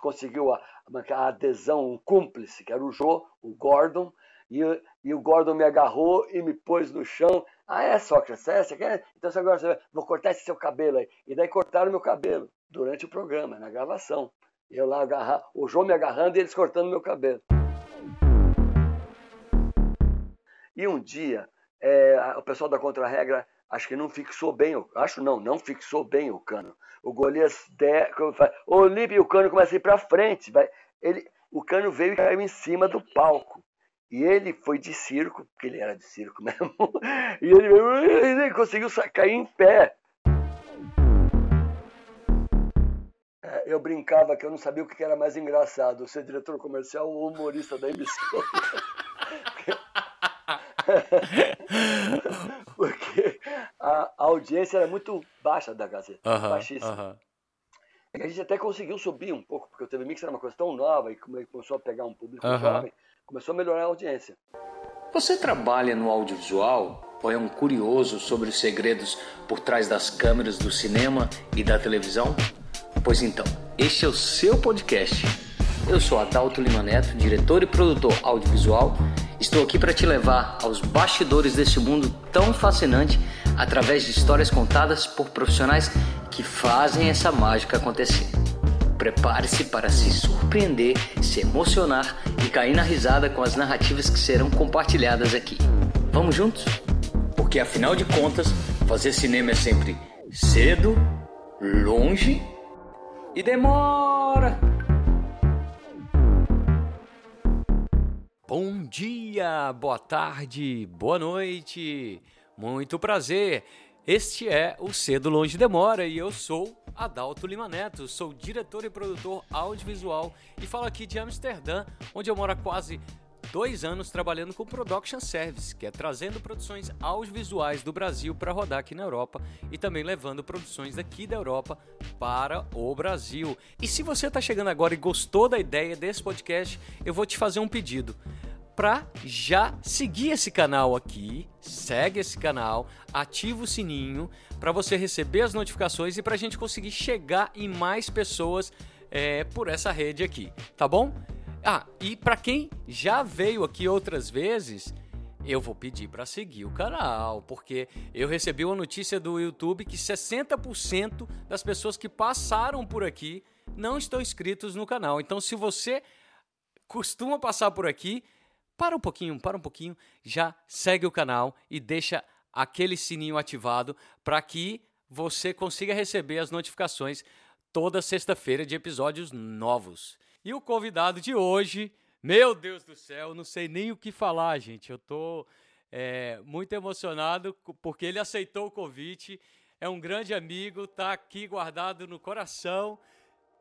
conseguiu a, a adesão, um cúmplice, que era o Jô, o Gordon, e, e, o Gordon me agarrou e me pôs no chão. Ah, é, Sócrates, é, você quer? Então agora você vou cortar esse seu cabelo aí. E daí cortaram meu cabelo durante o programa, na gravação. Eu lá agarrar, o João me agarrando e eles cortando meu cabelo. E um dia, é, o pessoal da Contra-Regra acho que não fixou bem, acho não, não fixou bem o cano. O der, o Olímpio e o cano começam a ir para frente. Vai, ele, o cano veio e caiu em cima do palco. E ele foi de circo, porque ele era de circo mesmo, e ele, ele conseguiu cair em pé. É, eu brincava que eu não sabia o que era mais engraçado, ser diretor comercial ou humorista da emissora. Porque a, audiência era muito baixa da Gazeta, uh -huh, baixíssima. Uh -huh. A gente até conseguiu subir um pouco, porque o TV Mix era uma coisa tão nova e começou a pegar um público uh -huh. jovem, começou a melhorar a audiência. Você trabalha no audiovisual ou é um curioso sobre os segredos por trás das câmeras do cinema e da televisão? Pois então, este é o seu podcast. Eu sou Adalto Lima Neto, diretor e produtor audiovisual Estou aqui para te levar aos bastidores desse mundo tão fascinante através de histórias contadas por profissionais que fazem essa mágica acontecer. Prepare-se para se surpreender, se emocionar e cair na risada com as narrativas que serão compartilhadas aqui. Vamos juntos? Porque afinal de contas, fazer cinema é sempre cedo, longe e demora. Bom dia, boa tarde, boa noite, muito prazer. Este é o Cedo Longe Demora e eu sou Adalto Lima Neto, sou diretor e produtor audiovisual e falo aqui de Amsterdã, onde eu moro há quase dois anos trabalhando com Production Service, que é trazendo produções audiovisuais do Brasil para rodar aqui na Europa e também levando produções daqui da Europa para o Brasil. E se você está chegando agora e gostou da ideia desse podcast, eu vou te fazer um pedido para já seguir esse canal aqui, segue esse canal, ativa o sininho para você receber as notificações e para a gente conseguir chegar em mais pessoas é, por essa rede aqui, tá bom? Ah, e para quem já veio aqui outras vezes, eu vou pedir para seguir o canal, porque eu recebi uma notícia do YouTube que 60% das pessoas que passaram por aqui não estão inscritos no canal. Então, se você costuma passar por aqui, para um pouquinho, para um pouquinho, já segue o canal e deixa aquele sininho ativado para que você consiga receber as notificações toda sexta-feira de episódios novos. E o convidado de hoje, meu Deus do céu, não sei nem o que falar, gente. Eu tô é, muito emocionado porque ele aceitou o convite. É um grande amigo, tá aqui guardado no coração.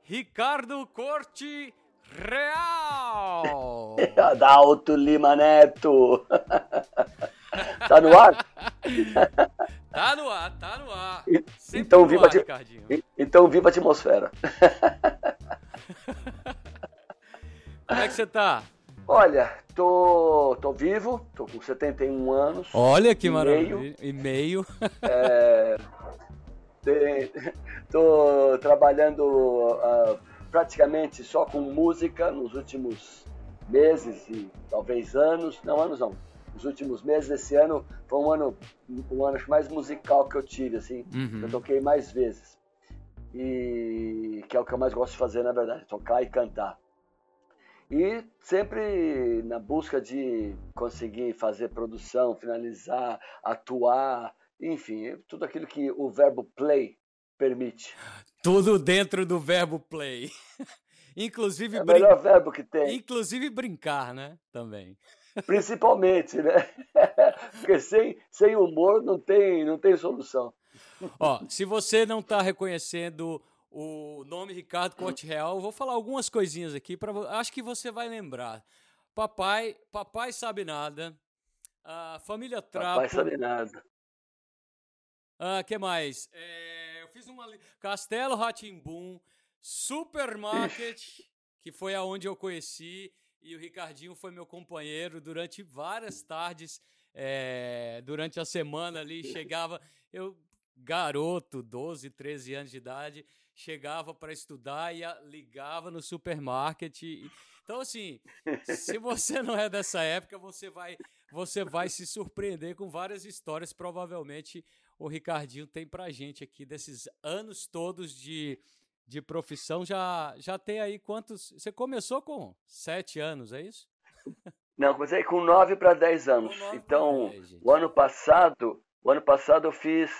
Ricardo Corte Real! Adalto Lima Neto! tá no ar? tá no ar, tá no ar. então, viva ar, então viva a atmosfera. Como é que você tá? Olha, tô, tô vivo, tô com 71 anos. Olha que maravilha. E meio. É, tô trabalhando uh, praticamente só com música nos últimos meses e talvez anos. Não, anos não. Nos últimos meses, esse ano foi um ano, um ano mais musical que eu tive, assim. Uhum. Eu toquei mais vezes. E que é o que eu mais gosto de fazer, na verdade, tocar e cantar. E sempre na busca de conseguir fazer produção, finalizar, atuar, enfim, tudo aquilo que o verbo play permite. Tudo dentro do verbo play. inclusive é o melhor verbo que tem. Inclusive brincar, né? Também. Principalmente, né? Porque sem, sem humor não tem, não tem solução. Ó, se você não está reconhecendo o nome Ricardo Corte Real. Eu vou falar algumas coisinhas aqui para acho que você vai lembrar. Papai, papai sabe nada. A família Trapo. Papai sabe nada. Ah, que mais? É, eu fiz uma Castelo Ratimbum, Supermarket, que foi aonde eu conheci e o Ricardinho foi meu companheiro durante várias tardes, é, durante a semana ali chegava, eu garoto, 12, 13 anos de idade, chegava para estudar e ligava no supermarket. Então, assim, se você não é dessa época, você vai, você vai se surpreender com várias histórias. Provavelmente o Ricardinho tem pra gente aqui desses anos todos de, de profissão. Já, já tem aí quantos? Você começou com sete anos, é isso? Não, comecei com nove para dez anos. Então, 10, o ano passado, o ano passado eu fiz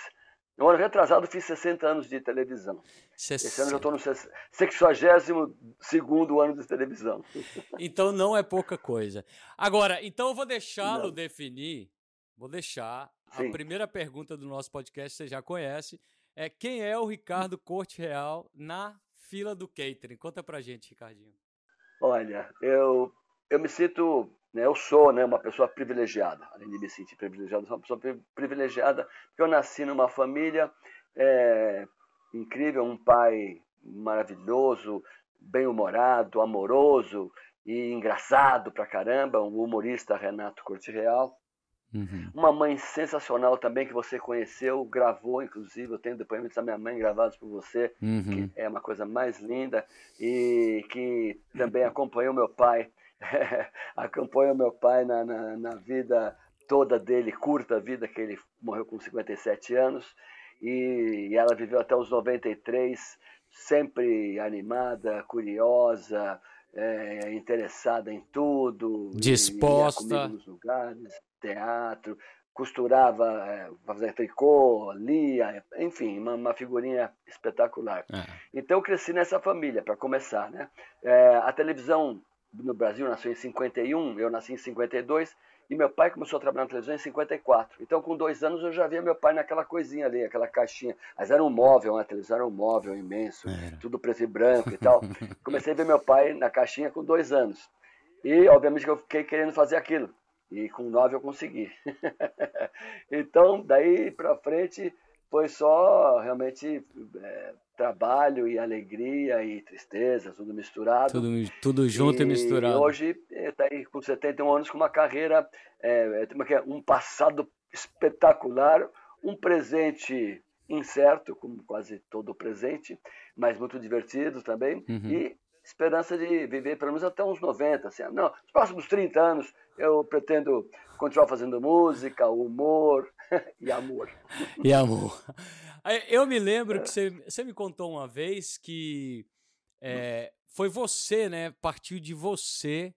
no ano retrasado fiz 60 anos de televisão. 60. Esse ano eu estou no 62 ano de televisão. Então não é pouca coisa. Agora, então eu vou deixá-lo definir, vou deixar. Sim. A primeira pergunta do nosso podcast você já conhece. É quem é o Ricardo Corte Real na fila do catering? Conta pra gente, Ricardinho. Olha, eu, eu me sinto né? Eu sou né, uma pessoa privilegiada, além de me sentir privilegiado, sou uma pessoa privilegiada porque eu nasci numa família é, incrível, um pai maravilhoso, bem-humorado, amoroso e engraçado pra caramba, um humorista Renato Corte Real. Uhum. Uma mãe sensacional também que você conheceu, gravou, inclusive, eu tenho depoimentos da minha mãe gravados por você, uhum. que é uma coisa mais linda, e que também acompanhou meu pai acompanha meu pai na, na, na, vida toda dele, curta vida, que ele morreu com 57 anos, e, e ela viveu até os 93, sempre animada, curiosa, é, interessada em tudo, disposta nos lugares, teatro, costurava, é, fazia tricô, lia, enfim, uma, uma figurinha espetacular. É. Então eu cresci nessa família, para começar, né? É, a televisão no Brasil nasceu em 51, eu nasci em 52, e meu pai começou a trabalhar na televisão em 54. Então, com dois anos, eu já via meu pai naquela coisinha ali, aquela caixinha. Mas era um móvel, né? a televisão era um móvel imenso, tudo preto e branco e tal. Comecei a ver meu pai na caixinha com dois anos. E, obviamente, eu fiquei querendo fazer aquilo. E com nove eu consegui. então, daí para frente, foi só realmente é, trabalho e alegria e tristeza, tudo misturado. Tudo, tudo junto e, e misturado. hoje está aí com 71 anos com uma carreira, é, é, um passado espetacular, um presente incerto, como quase todo presente, mas muito divertido também, uhum. e esperança de viver pelo menos até uns 90. Assim, não, nos próximos 30 anos eu pretendo continuar fazendo música, humor e amor. E amor. Eu me lembro que você, você me contou uma vez que é, foi você, né? Partiu de você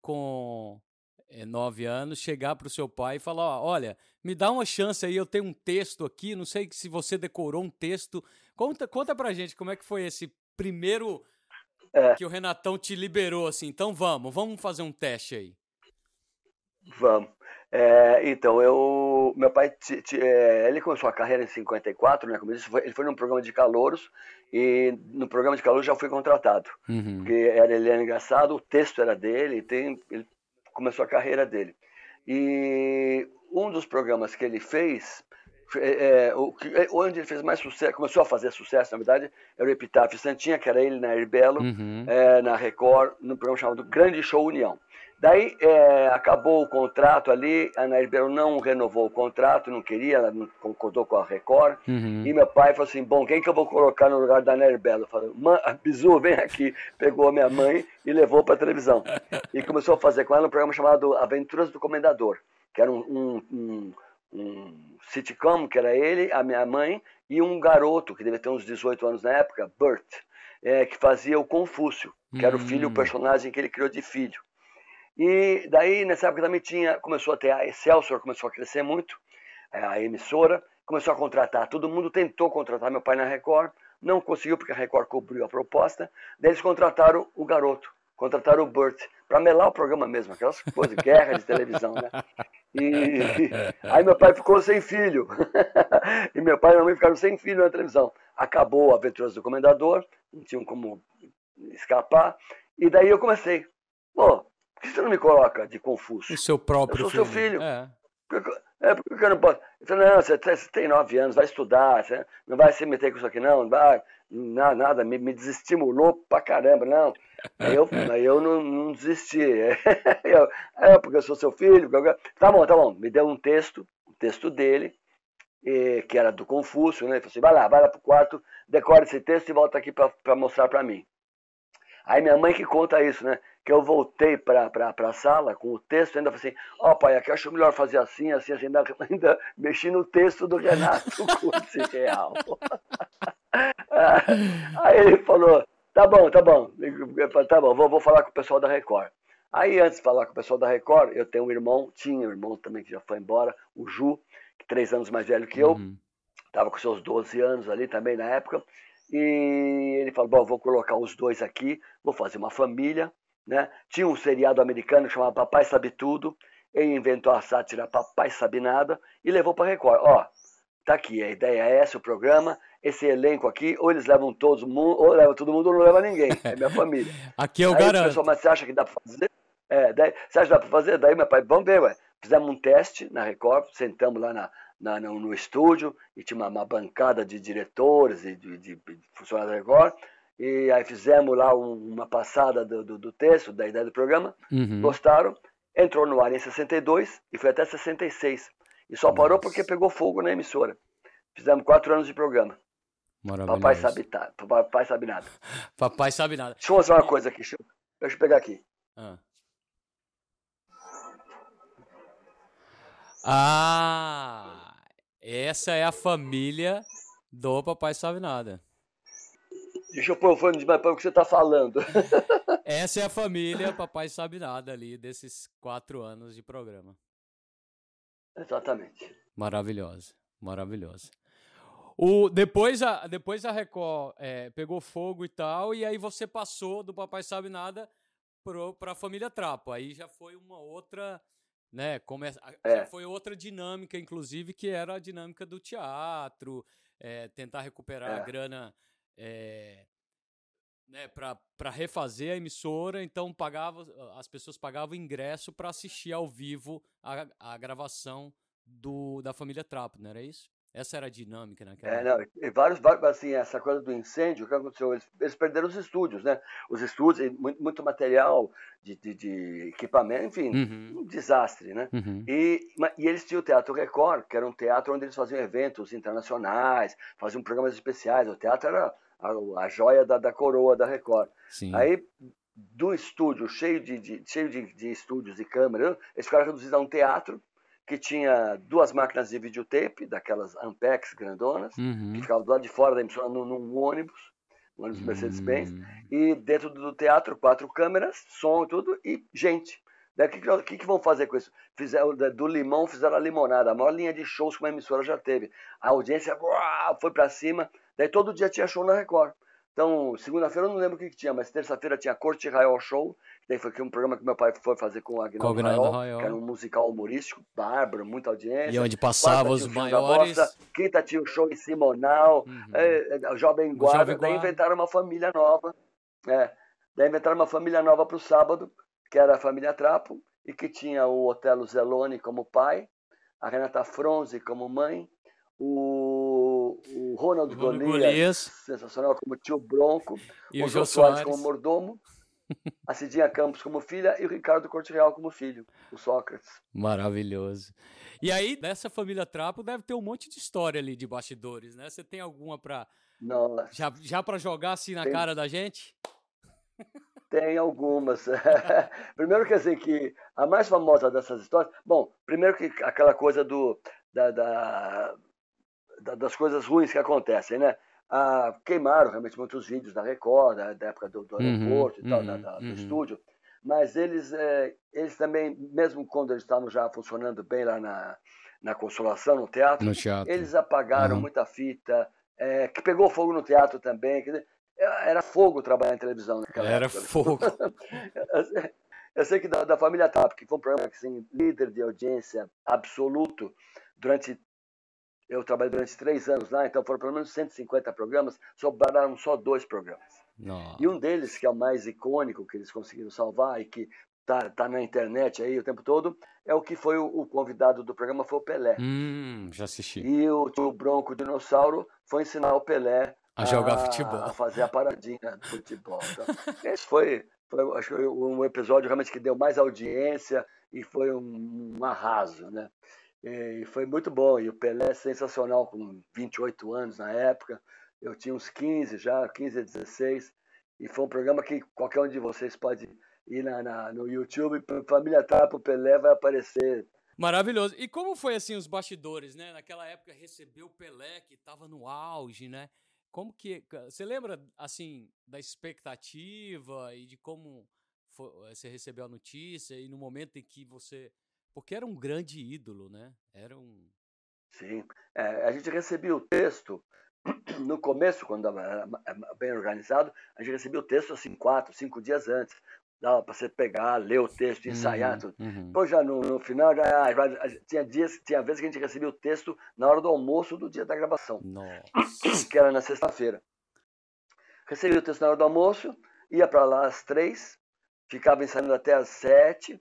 com é, nove anos chegar para o seu pai e falar: olha, me dá uma chance aí, eu tenho um texto aqui, não sei se você decorou um texto. Conta, conta pra gente como é que foi esse primeiro é. que o Renatão te liberou assim. Então vamos, vamos fazer um teste aí. Vamos. É, então, eu, meu pai, t, t, é, ele começou a carreira em 54, né? Como disse, foi, ele foi num programa de calouros e no programa de calouros já foi contratado. Uhum. Porque era, ele era engraçado, o texto era dele, tem, ele começou a carreira dele. E um dos programas que ele fez, é, é o, é, onde ele fez mais sucesso, começou a fazer sucesso, na verdade, era o Epitáfio Santinha, que era ele na Herbelo, uhum. é, na Record, no programa chamado Grande Show União. Daí é, acabou o contrato ali, a Ana Ribeiro não renovou o contrato, não queria, ela não concordou com a Record. Uhum. E meu pai falou assim: bom, quem que eu vou colocar no lugar da Ana Ribeiro? Falou: Bizu, vem aqui. Pegou a minha mãe e levou para a televisão. E começou a fazer com ela um programa chamado Aventuras do Comendador, que era um, um, um, um sitcom, que era ele, a minha mãe e um garoto, que devia ter uns 18 anos na época, Bert, é, que fazia o Confúcio, que era o filho, o hum. personagem que ele criou de filho. E daí, nessa época também tinha, começou a ter a Excelsior, começou a crescer muito, é, a emissora, começou a contratar, todo mundo tentou contratar meu pai na Record, não conseguiu porque a Record cobriu a proposta, daí eles contrataram o garoto, contrataram o Burt, para melar o programa mesmo, aquelas coisas, guerra de televisão, né? E aí meu pai ficou sem filho. e meu pai e minha mãe ficaram sem filho na televisão. Acabou a Aventuras do Comendador, não tinham como escapar. E daí eu comecei. Pô, por que você não me coloca de Confúcio? O seu próprio filho. Eu sou filho. seu filho. É. É, porque eu não posso. Ele falou, não, você, você, tem nove anos, vai estudar, você não vai se meter com isso aqui, não, não vai, nada, nada me, me desestimulou pra caramba, não. Aí eu, aí eu não, não desisti. Eu, é, porque eu sou seu filho. Tá bom, tá bom. Me deu um texto, um texto dele, e, que era do Confúcio, né? Ele falou assim, vai lá, vai lá pro quarto, decora esse texto e volta aqui para mostrar para mim. Aí minha mãe que conta isso, né? Que eu voltei para a sala com o texto ainda falei assim, ó oh, pai, aqui eu acho melhor fazer assim, assim, assim, ainda, ainda mexi no texto do Renato Curti Real. Aí ele falou, tá bom, tá bom, tá bom, vou, vou falar com o pessoal da Record. Aí antes de falar com o pessoal da Record, eu tenho um irmão, tinha um irmão também que já foi embora, o Ju, três anos mais velho que eu, estava uhum. com seus 12 anos ali também na época, e ele falou, bom, vou colocar os dois aqui, vou fazer uma família, né? Tinha um seriado americano que chamava Papai Sabe Tudo, ele inventou a sátira Papai Sabe Nada e levou para Record. Ó, tá aqui, a ideia é essa, o programa, esse elenco aqui, ou eles levam todo mundo, ou leva todo mundo, ou não leva ninguém, é minha família. aqui eu Aí garanto. O pessoal, mas você acha que dá para fazer? É, daí, você acha que dá para fazer? Daí meu pai, vamos ver, ué. Fizemos um teste na Record, sentamos lá na, na, no, no, estúdio e tinha uma, uma, bancada de diretores e de, de, de, funcionários da Record. E aí fizemos lá um, uma passada do, do, do, texto, da ideia do programa. Uhum. Gostaram. Entrou no ar em 62 e foi até 66. E só parou Nossa. porque pegou fogo na emissora. Fizemos quatro anos de programa. Papai sabe, tá, papai sabe nada. papai sabe nada. Deixa eu mostrar uma coisa aqui. Deixa eu, deixa eu pegar aqui. Ah. Ah, essa é a família do Papai Sabe Nada. Deixa eu pôr o fone de mais para o que você está falando. essa é a família Papai Sabe Nada ali, desses quatro anos de programa. Exatamente. Maravilhosa, maravilhosa. O, depois, a, depois a Record é, pegou fogo e tal, e aí você passou do Papai Sabe Nada para a família Trapo. Aí já foi uma outra né? Come... É. Foi outra dinâmica, inclusive, que era a dinâmica do teatro, é, tentar recuperar é. a grana é, né, para refazer a emissora, então pagava, as pessoas pagavam ingresso para assistir ao vivo a, a gravação do, da família Trapo, não era isso? Essa era a dinâmica naquela É, não, e vários, assim, essa coisa do incêndio, o que aconteceu? Eles, eles perderam os estúdios, né? Os estúdios, muito, muito material de, de, de, equipamento, enfim, uhum. um desastre, né? Uhum. E, e eles tinham o Teatro Record, que era um teatro onde eles faziam eventos internacionais, faziam programas especiais. O teatro era a, a joia da, da coroa da Record. Sim. Aí, do estúdio, cheio de, de cheio de, de estúdios e câmeras, eles ficaram reduzidos a um teatro que tinha duas máquinas de videotape, daquelas Ampex grandonas, uhum. que ficavam do lado de fora da emissora num, num ônibus, um ônibus Mercedes-Benz, uhum. e dentro do teatro, quatro câmeras, som e tudo, e gente. O que, que, que, vão fazer com isso? Fizeram, do limão fizeram a limonada, a maior linha de shows que uma emissora já teve. A audiência uau, foi para cima, daí todo dia tinha show na Record. Então, segunda-feira eu não lembro o que, que tinha, mas terça-feira tinha Corte Raiol Show, que daí foi um programa que meu pai foi fazer com o Agnaldo Raiol, que era um musical humorístico, bárbaro, muita audiência. E onde passava os maiores... Quinta tinha o show em Simonal, uhum. é, é, Jovem Guarda, Jovem daí inventaram uma família nova. É, daí inventaram uma família nova para o sábado, que era a família Trapo, e que tinha o Otelo Zeloni como pai, a Renata Fronzi como mãe, o, o Ronald, Ronald Golias, Golias, sensacional como tio Bronco, e o Jô Soares como mordomo, a Cidinha Campos como filha e o Ricardo Corte Real como filho, o Sócrates. Maravilhoso. E aí, nessa família Trapo, deve ter um monte de história ali de bastidores, né? Você tem alguma para já, já para jogar assim na tem... cara da gente? Tem algumas. primeiro quer dizer que a mais famosa dessas histórias, bom, primeiro que aquela coisa do da, da das coisas ruins que acontecem, né? Ah, queimaram realmente muitos vídeos da Record, da, época do, do uhum, aeroporto uhum, e tal, uhum, da, da, do uhum. estúdio, mas eles, é, eles também, mesmo quando eles estavam já funcionando bem lá na, na Consolação, no teatro, no teatro. eles apagaram muita fita, é, que pegou fogo no teatro também, dizer, era fogo trabalhar em televisão naquela era época. Fogo. Eu sei que da, da Família TAP, que foi um programa assim, líder de audiência absoluto durante eu trabalhei durante três anos lá, então foram pelo menos 150 programas, sobraram só dois programas. Nossa. E um deles, que é o mais icônico que eles conseguiram salvar e que tá, tá na internet aí o tempo todo, é o que foi o, o convidado do programa, foi o Pelé. Hum, já assisti. E o, o Bronco Dinossauro foi ensinar o Pelé a, a jogar futebol. A fazer a paradinha do futebol. Então, esse foi, foi, acho que um episódio realmente que deu mais audiência e foi um, um arraso, né? E foi muito bom. E o Pelé sensacional, com 28 anos na época. Eu tinha uns 15 já, 15 a 16. E foi um programa que qualquer um de vocês pode ir na, na no YouTube. Família Trapo, Pelé vai aparecer. Maravilhoso. E como foi assim os bastidores, né? Naquela época recebeu o Pelé, que estava no auge, né? Como que. Você lembra, assim, da expectativa e de como foi, você recebeu a notícia e no momento em que você porque era um grande ídolo, né? Era um. Sim. É, a gente recebia o texto no começo, quando era bem organizado, a gente recebia o texto assim, quatro, cinco dias antes. Dava para você pegar, ler o texto, ensaiar uhum, tudo. Uhum. Depois, já no, no final, já, já, tinha dias, tinha vezes que a gente recebia o texto na hora do almoço do dia da gravação. Nossa. Que era na sexta-feira. Recebia o texto na hora do almoço, ia para lá às três, ficava ensaiando até às sete,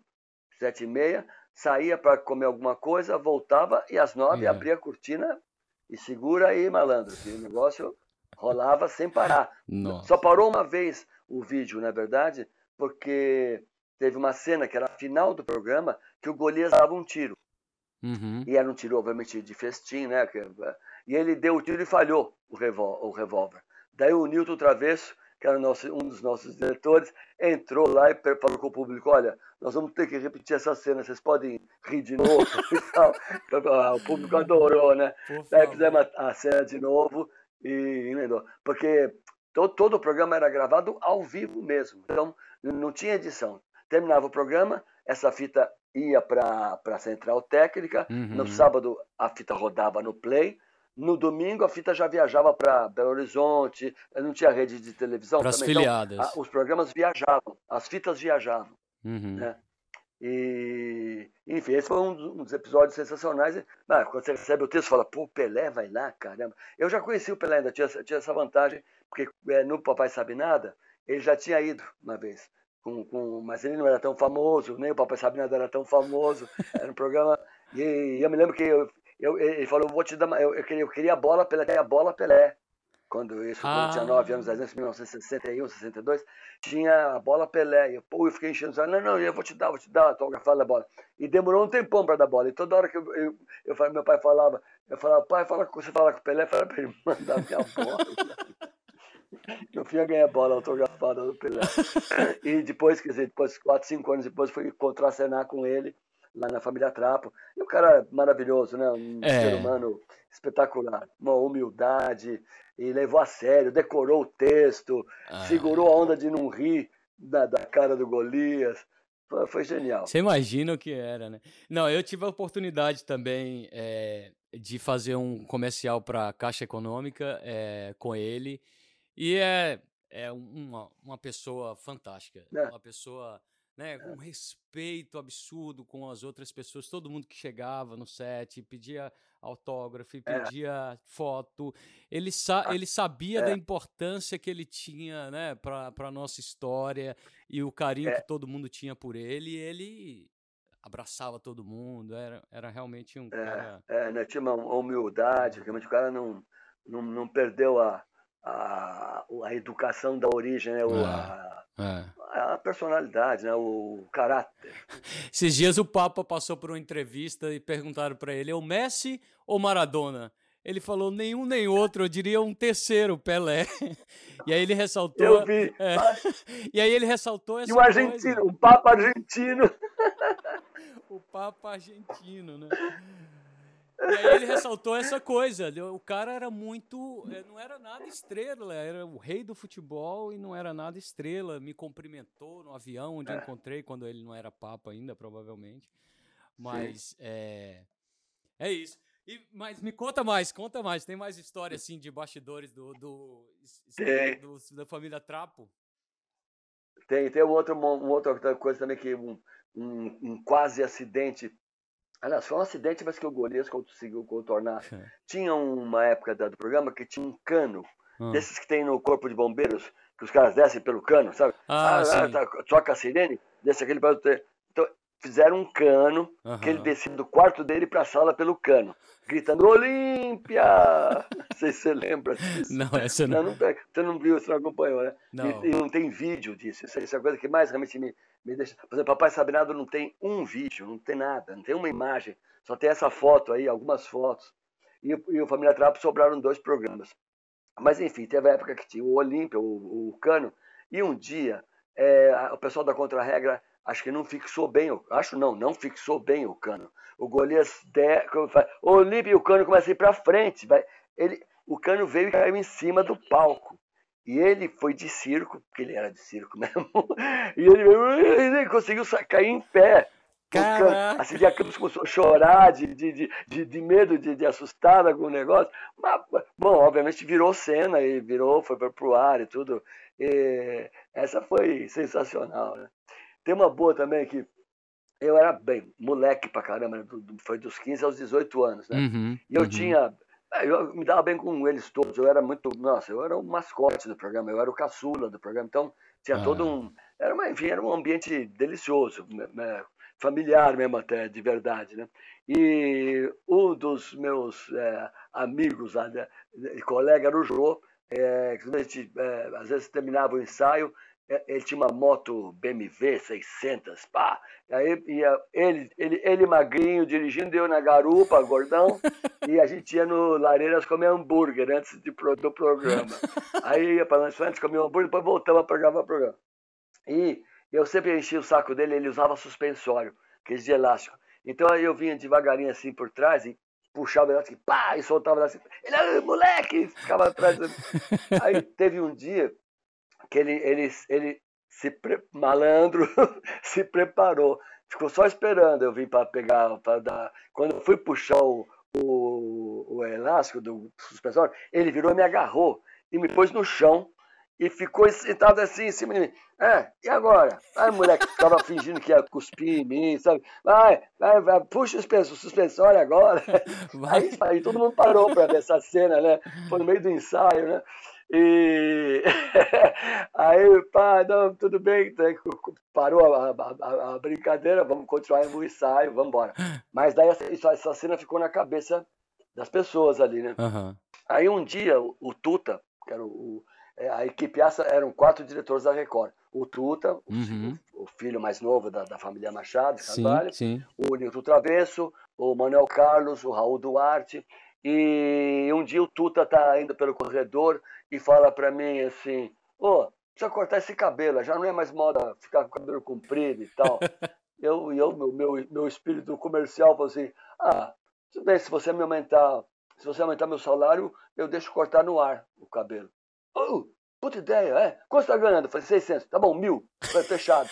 sete e meia, saía para comer alguma coisa, voltava e às nove é. abria a cortina e segura aí, malandro. Que o negócio rolava sem parar. Nossa. Só parou uma vez o vídeo, na é verdade, porque teve uma cena que era a final do programa que o Golias dava um tiro. Uhum. E era um tiro, obviamente, de festim, né? E ele deu o tiro e falhou o revólver. Daí o Newton Travesso que era nosso, um dos nossos diretores, entrou lá e falou com o público: olha, nós vamos ter que repetir essa cena, vocês podem rir de novo o público adorou, né? Daí fizemos a, a, cena de novo e emendou. Porque todo, todo o programa era gravado ao vivo mesmo, então não tinha edição. Terminava o programa, essa fita ia para a central técnica, uhum. no sábado a fita rodava no play no domingo a fita já viajava para Belo Horizonte, não tinha rede de televisão. Para as então, filiadas. Então, a, os programas viajavam, as fitas viajavam. Uhum. Né? E, enfim, esse foi um dos episódios sensacionais. Ah, quando você recebe o texto, fala, pô, Pelé vai lá, caramba. Eu já conheci o Pelé, ainda tinha, tinha essa vantagem, porque é, no Papai Sabe Nada, ele já tinha ido uma vez. Com, com, mas ele não era tão famoso, nem o Papai Sabe Nada era tão famoso. Era um programa. E, e eu me lembro que eu, eu, ele falou, vou te dar, eu, eu, queria, eu queria a bola Pelé, a bola Pelé. Quando isso, ah. quando eu tinha 9 anos, 10 anos, 1961, 62, tinha a bola Pelé. E eu, pô, eu fiquei enchendo o não, não, eu vou te dar, vou te dar, autografada a bola. E demorou um tempão para dar bola. E toda hora que eu, eu, eu, meu pai falava, eu falava, pai, fala, você fala com o Pelé, fala para ele mandar minha bola. Eu ganhei a bola autografada do Pelé. E depois, quer dizer, depois, 4, 5 anos depois, fui contracenar com ele lá na família Trapo. E o cara maravilhoso, né? Um é. ser humano espetacular. Uma humildade, e levou a sério, decorou o texto, ah. segurou a onda de não rir da, da cara do Golias. Foi, foi, genial. Você imagina o que era, né? Não, eu tive a oportunidade também é, de fazer um comercial para a Caixa Econômica é, com ele. E é, é uma, uma pessoa fantástica. É. Uma pessoa né, com um respeito absurdo com as outras pessoas, todo mundo que chegava no set pedia autógrafo, é. pedia é. foto. Ele, sa ele sabia é. da importância que ele tinha né, para a nossa história e o carinho é. que todo mundo tinha por ele. E ele abraçava todo mundo, era, era realmente um é, cara. É, né, tinha uma humildade, realmente o cara não, não, não perdeu a, a, a educação da origem, né? O, a, a personalidade, né? o caráter. Esses dias o Papa passou por uma entrevista e perguntaram para ele: é o Messi ou Maradona? Ele falou nenhum nem outro, eu diria um terceiro, Pelé. E aí ele ressaltou. Eu vi. É, e aí ele ressaltou essa. E o argentino, o Papa argentino. o Papa argentino, né? E aí ele ressaltou essa coisa. O cara era muito. Eh, não era nada estrela, era o rei do futebol e não era nada estrela. Me cumprimentou no avião onde é. eu encontrei, quando ele não era papa ainda, provavelmente. Mas é. É isso. E, mas me conta mais, conta mais. Tem mais história assim de bastidores do, do, do, do da família Trapo? Tem, tem um outro, uma outra coisa também que um, um, um quase acidente Aliás, foi um acidente, mas que o Golias conseguiu contornar. Tinha uma época do programa que tinha um cano, hum. desses que tem no corpo de bombeiros, que os caras descem pelo cano, sabe? Ah, ah, ah tá, troca a sirene, desce aquele para ter. Então, fizeram um cano uhum. que ele descia do quarto dele para a sala pelo cano, gritando Olímpia! não sei se você lembra disso. Não, essa não. não, não você não viu, você não acompanhou, né? Não. E, e não tem vídeo disso. Isso, isso é a coisa que mais realmente me, me deixa. Por exemplo, Papai Sabinado não tem um vídeo, não tem nada, não tem uma imagem, só tem essa foto aí, algumas fotos. E, e o Família Trapo sobraram dois programas. Mas enfim, teve a época que tinha o Olímpia, o, o Cano, e um dia é, o pessoal da Contra-Regra acho que não fixou bem, acho não, não fixou bem o cano. O Golias, de, o Olímpio e o cano começam a ir para frente, vai, ele, o cano veio e caiu em cima do palco. E ele foi de circo, porque ele era de circo mesmo, e ele, ele conseguiu cair em pé. A Silvia Campos começou a chorar de, de, de, de medo, de, de assustada com o negócio. Mas, bom, obviamente virou cena e virou, foi para o ar e tudo. E essa foi sensacional. Né? Tem uma boa também que eu era bem moleque pra caramba, né? foi dos 15 aos 18 anos, né? Uhum, e eu uhum. tinha. É, eu me dava bem com eles todos, eu era muito. Nossa, eu era o mascote do programa, eu era o caçula do programa, então tinha ah. todo um. Era, uma, enfim, era um ambiente delicioso, né, né? familiar mesmo até, de verdade, né? E um dos meus é, amigos, né, colega era o Jô, é, a gente, é, às vezes terminava o ensaio, ele tinha uma moto BMW 600, pá. Aí ia ele, ele, ele magrinho dirigindo, eu na garupa, gordão, e a gente ia no Lareiras comer hambúrguer antes de, do programa. Aí ia para lanchonete, comia hambúrguer, depois voltava para gravar o programa. E eu sempre enchia o saco dele, ele usava suspensório, aqueles de elástico. Então aí eu vinha devagarinho assim por trás e puxava o elástico, pá, e soltava assim. Ele, ah, moleque, ficava atrás. Aí teve um dia que ele, ele, ele se pre... malandro se preparou, ficou só esperando eu vir para pegar, para dar. Quando eu fui puxar o, o, o elástico do suspensório, ele virou e me agarrou e me pôs no chão e ficou sentado assim em cima de mim. É, e agora? Aí o moleque ficava fingindo que ia cuspir em mim, sabe? Vai, vai, vai puxa o suspensório agora. Aí, aí, todo mundo parou para ver essa cena, né? Foi no meio do ensaio, né? E aí, pá, não, tudo bem, tá, parou a, a, a, brincadeira, vamos continuar no ensaio, vamos embora. Mas daí essa, essa cena ficou na cabeça das pessoas ali, né? Uhum. Aí um dia o, o Tuta, que era o, é, a equipe essa eram quatro diretores da Record. O Tuta, uhum. o, o, filho mais novo da, da família Machado, Carvalho, sim, sim. o Nilton Travesso, o Manuel Carlos, o Raul Duarte e um dia o Tuta tá indo pelo corredor e fala para mim assim: Ô, oh, precisa cortar esse cabelo, já não é mais moda ficar com o cabelo comprido e tal. eu, eu meu, meu, meu espírito comercial, falou assim: Ah, tudo bem, se você me aumentar, se você aumentar meu salário, eu deixo cortar no ar o cabelo. Oh, puta ideia, é? Quanto você tá ganhando? Eu falei, 600. Tá bom, mil. Foi fechado.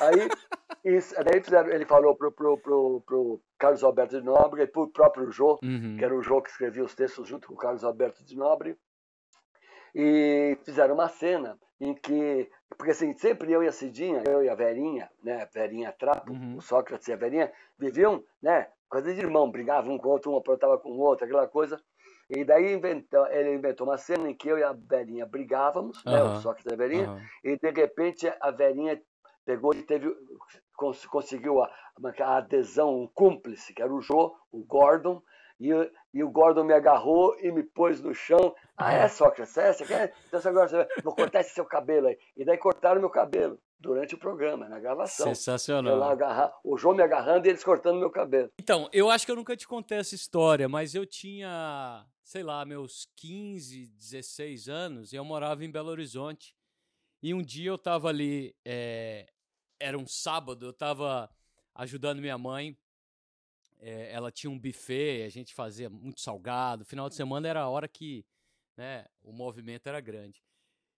Aí isso, daí fizeram, ele falou pro, pro, pro, pro Carlos Alberto de Nobre e pro próprio Jô, uhum. que era o Jô que escrevia os textos junto com o Carlos Alberto de Nobre. E fizeram uma cena em que. Porque assim, sempre eu e a Cidinha, eu e a Verinha, né? Verinha Trapo, uhum. o Sócrates e a Verinha, viviam, né? Coisa de irmão, brigavam um com o outro, um aprontava com o outro, aquela coisa. E daí inventou, ele inventou uma cena em que eu e a Verinha brigávamos, uhum. né, o Sócrates e a Verinha, uhum. e de repente a Verinha pegou e teve, cons, conseguiu a, a, adesão, um cúmplice, que era o Jô, o Gordon, e, e, o Gordon me agarrou e me pôs no chão. Ah, é, Sócrates? É, você quer? Então agora você vou cortar esse seu cabelo aí. E daí cortaram meu cabelo durante o programa, na gravação. Sensacional. lá agarrar, o João me agarrando e eles cortando meu cabelo. Então, eu acho que eu nunca te contei essa história, mas eu tinha, sei lá, meus 15, 16 anos e eu morava em Belo Horizonte. E um dia eu estava ali é, era um sábado, eu estava ajudando minha mãe. É, ela tinha um buffet, a gente fazia muito salgado. Final de semana era a hora que né, o movimento era grande.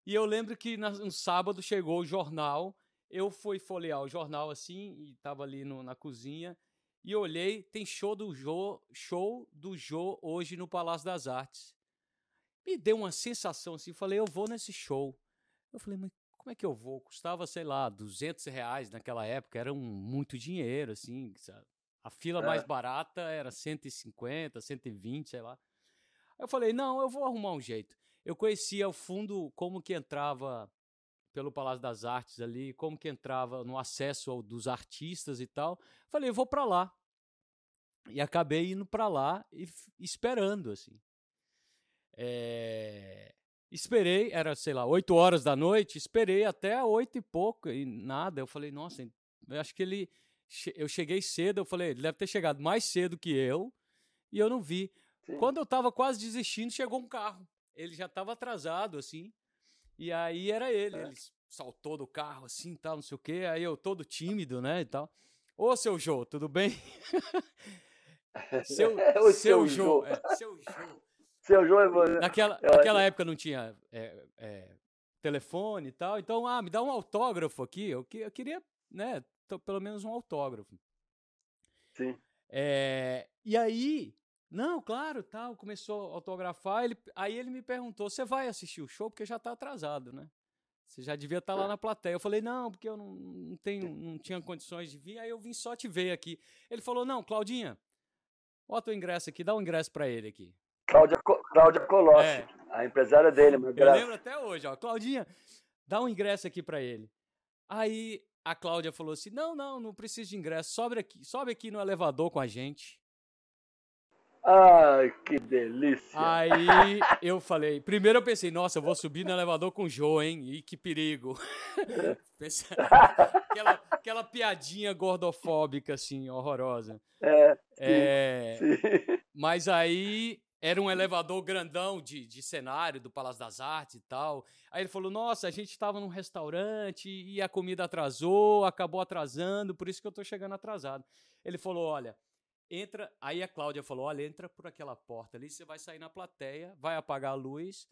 E eu lembro que no sábado chegou o jornal. Eu fui folhear o jornal assim e estava ali no, na cozinha e olhei, tem show do Jô, show do Jô hoje no Palácio das Artes. Me deu uma sensação assim, falei, eu vou nesse show. Eu falei, mas como é que eu vou? Custava, sei lá, 200 reais naquela época, era um, muito dinheiro, assim, sabe? A fila é. mais barata era 150, 120, sei lá. Aí eu falei, não, eu vou arrumar um jeito. Eu conhecia o fundo, como que entrava pelo Palácio das Artes ali, como que entrava no acesso ao, dos artistas e tal. Falei, eu vou para lá. E acabei indo para lá e esperando, assim. É... Esperei, era, sei lá, 8 horas da noite, esperei até 8 e pouco e nada. Eu falei, nossa, eu acho que ele. Eu cheguei cedo, eu falei, ele deve ter chegado mais cedo que eu, e eu não vi. Sim. Quando eu tava quase desistindo, chegou um carro. Ele já tava atrasado, assim. E aí era ele. É. Ele saltou do carro, assim, tal, não sei o quê. Aí eu todo tímido, né, e tal. Ô, seu Jô, tudo bem? seu, seu, seu Jô. É, seu Jô. Seu João é Naquela, naquela época não tinha é, é, telefone e tal. Então, ah, me dá um autógrafo aqui. Eu, eu queria, né, pelo menos um autógrafo. Sim. É, e aí, não, claro, tal, começou a autografar. Ele, aí ele me perguntou: você vai assistir o show? Porque já tá atrasado, né? Você já devia estar tá lá é. na plateia. Eu falei, não, porque eu não, não, tenho, não tinha condições de vir, aí eu vim só te ver aqui. Ele falou, não, Claudinha, bota o ingresso aqui, dá o um ingresso para ele aqui. Cláudia, Cláudia Colossi, é. a empresária dele. Meu eu lembro até hoje, ó. Claudinha, dá um ingresso aqui para ele. Aí a Cláudia falou assim: não, não, não precisa de ingresso, sobe aqui, sobe aqui no elevador com a gente. Ai, que delícia! Aí eu falei, primeiro eu pensei, nossa, eu vou subir no elevador com o Jô, hein? E que perigo. aquela, aquela piadinha gordofóbica, assim, horrorosa. É. É... Sim. Mas aí era um elevador grandão de, de cenário do Palácio das Artes e tal. Aí ele falou: Nossa, a gente estava num restaurante e a comida atrasou, acabou atrasando, por isso que eu estou chegando atrasado. Ele falou: Olha, entra. Aí a Cláudia falou: Olha, entra por aquela porta ali, você vai sair na plateia, vai apagar a luz.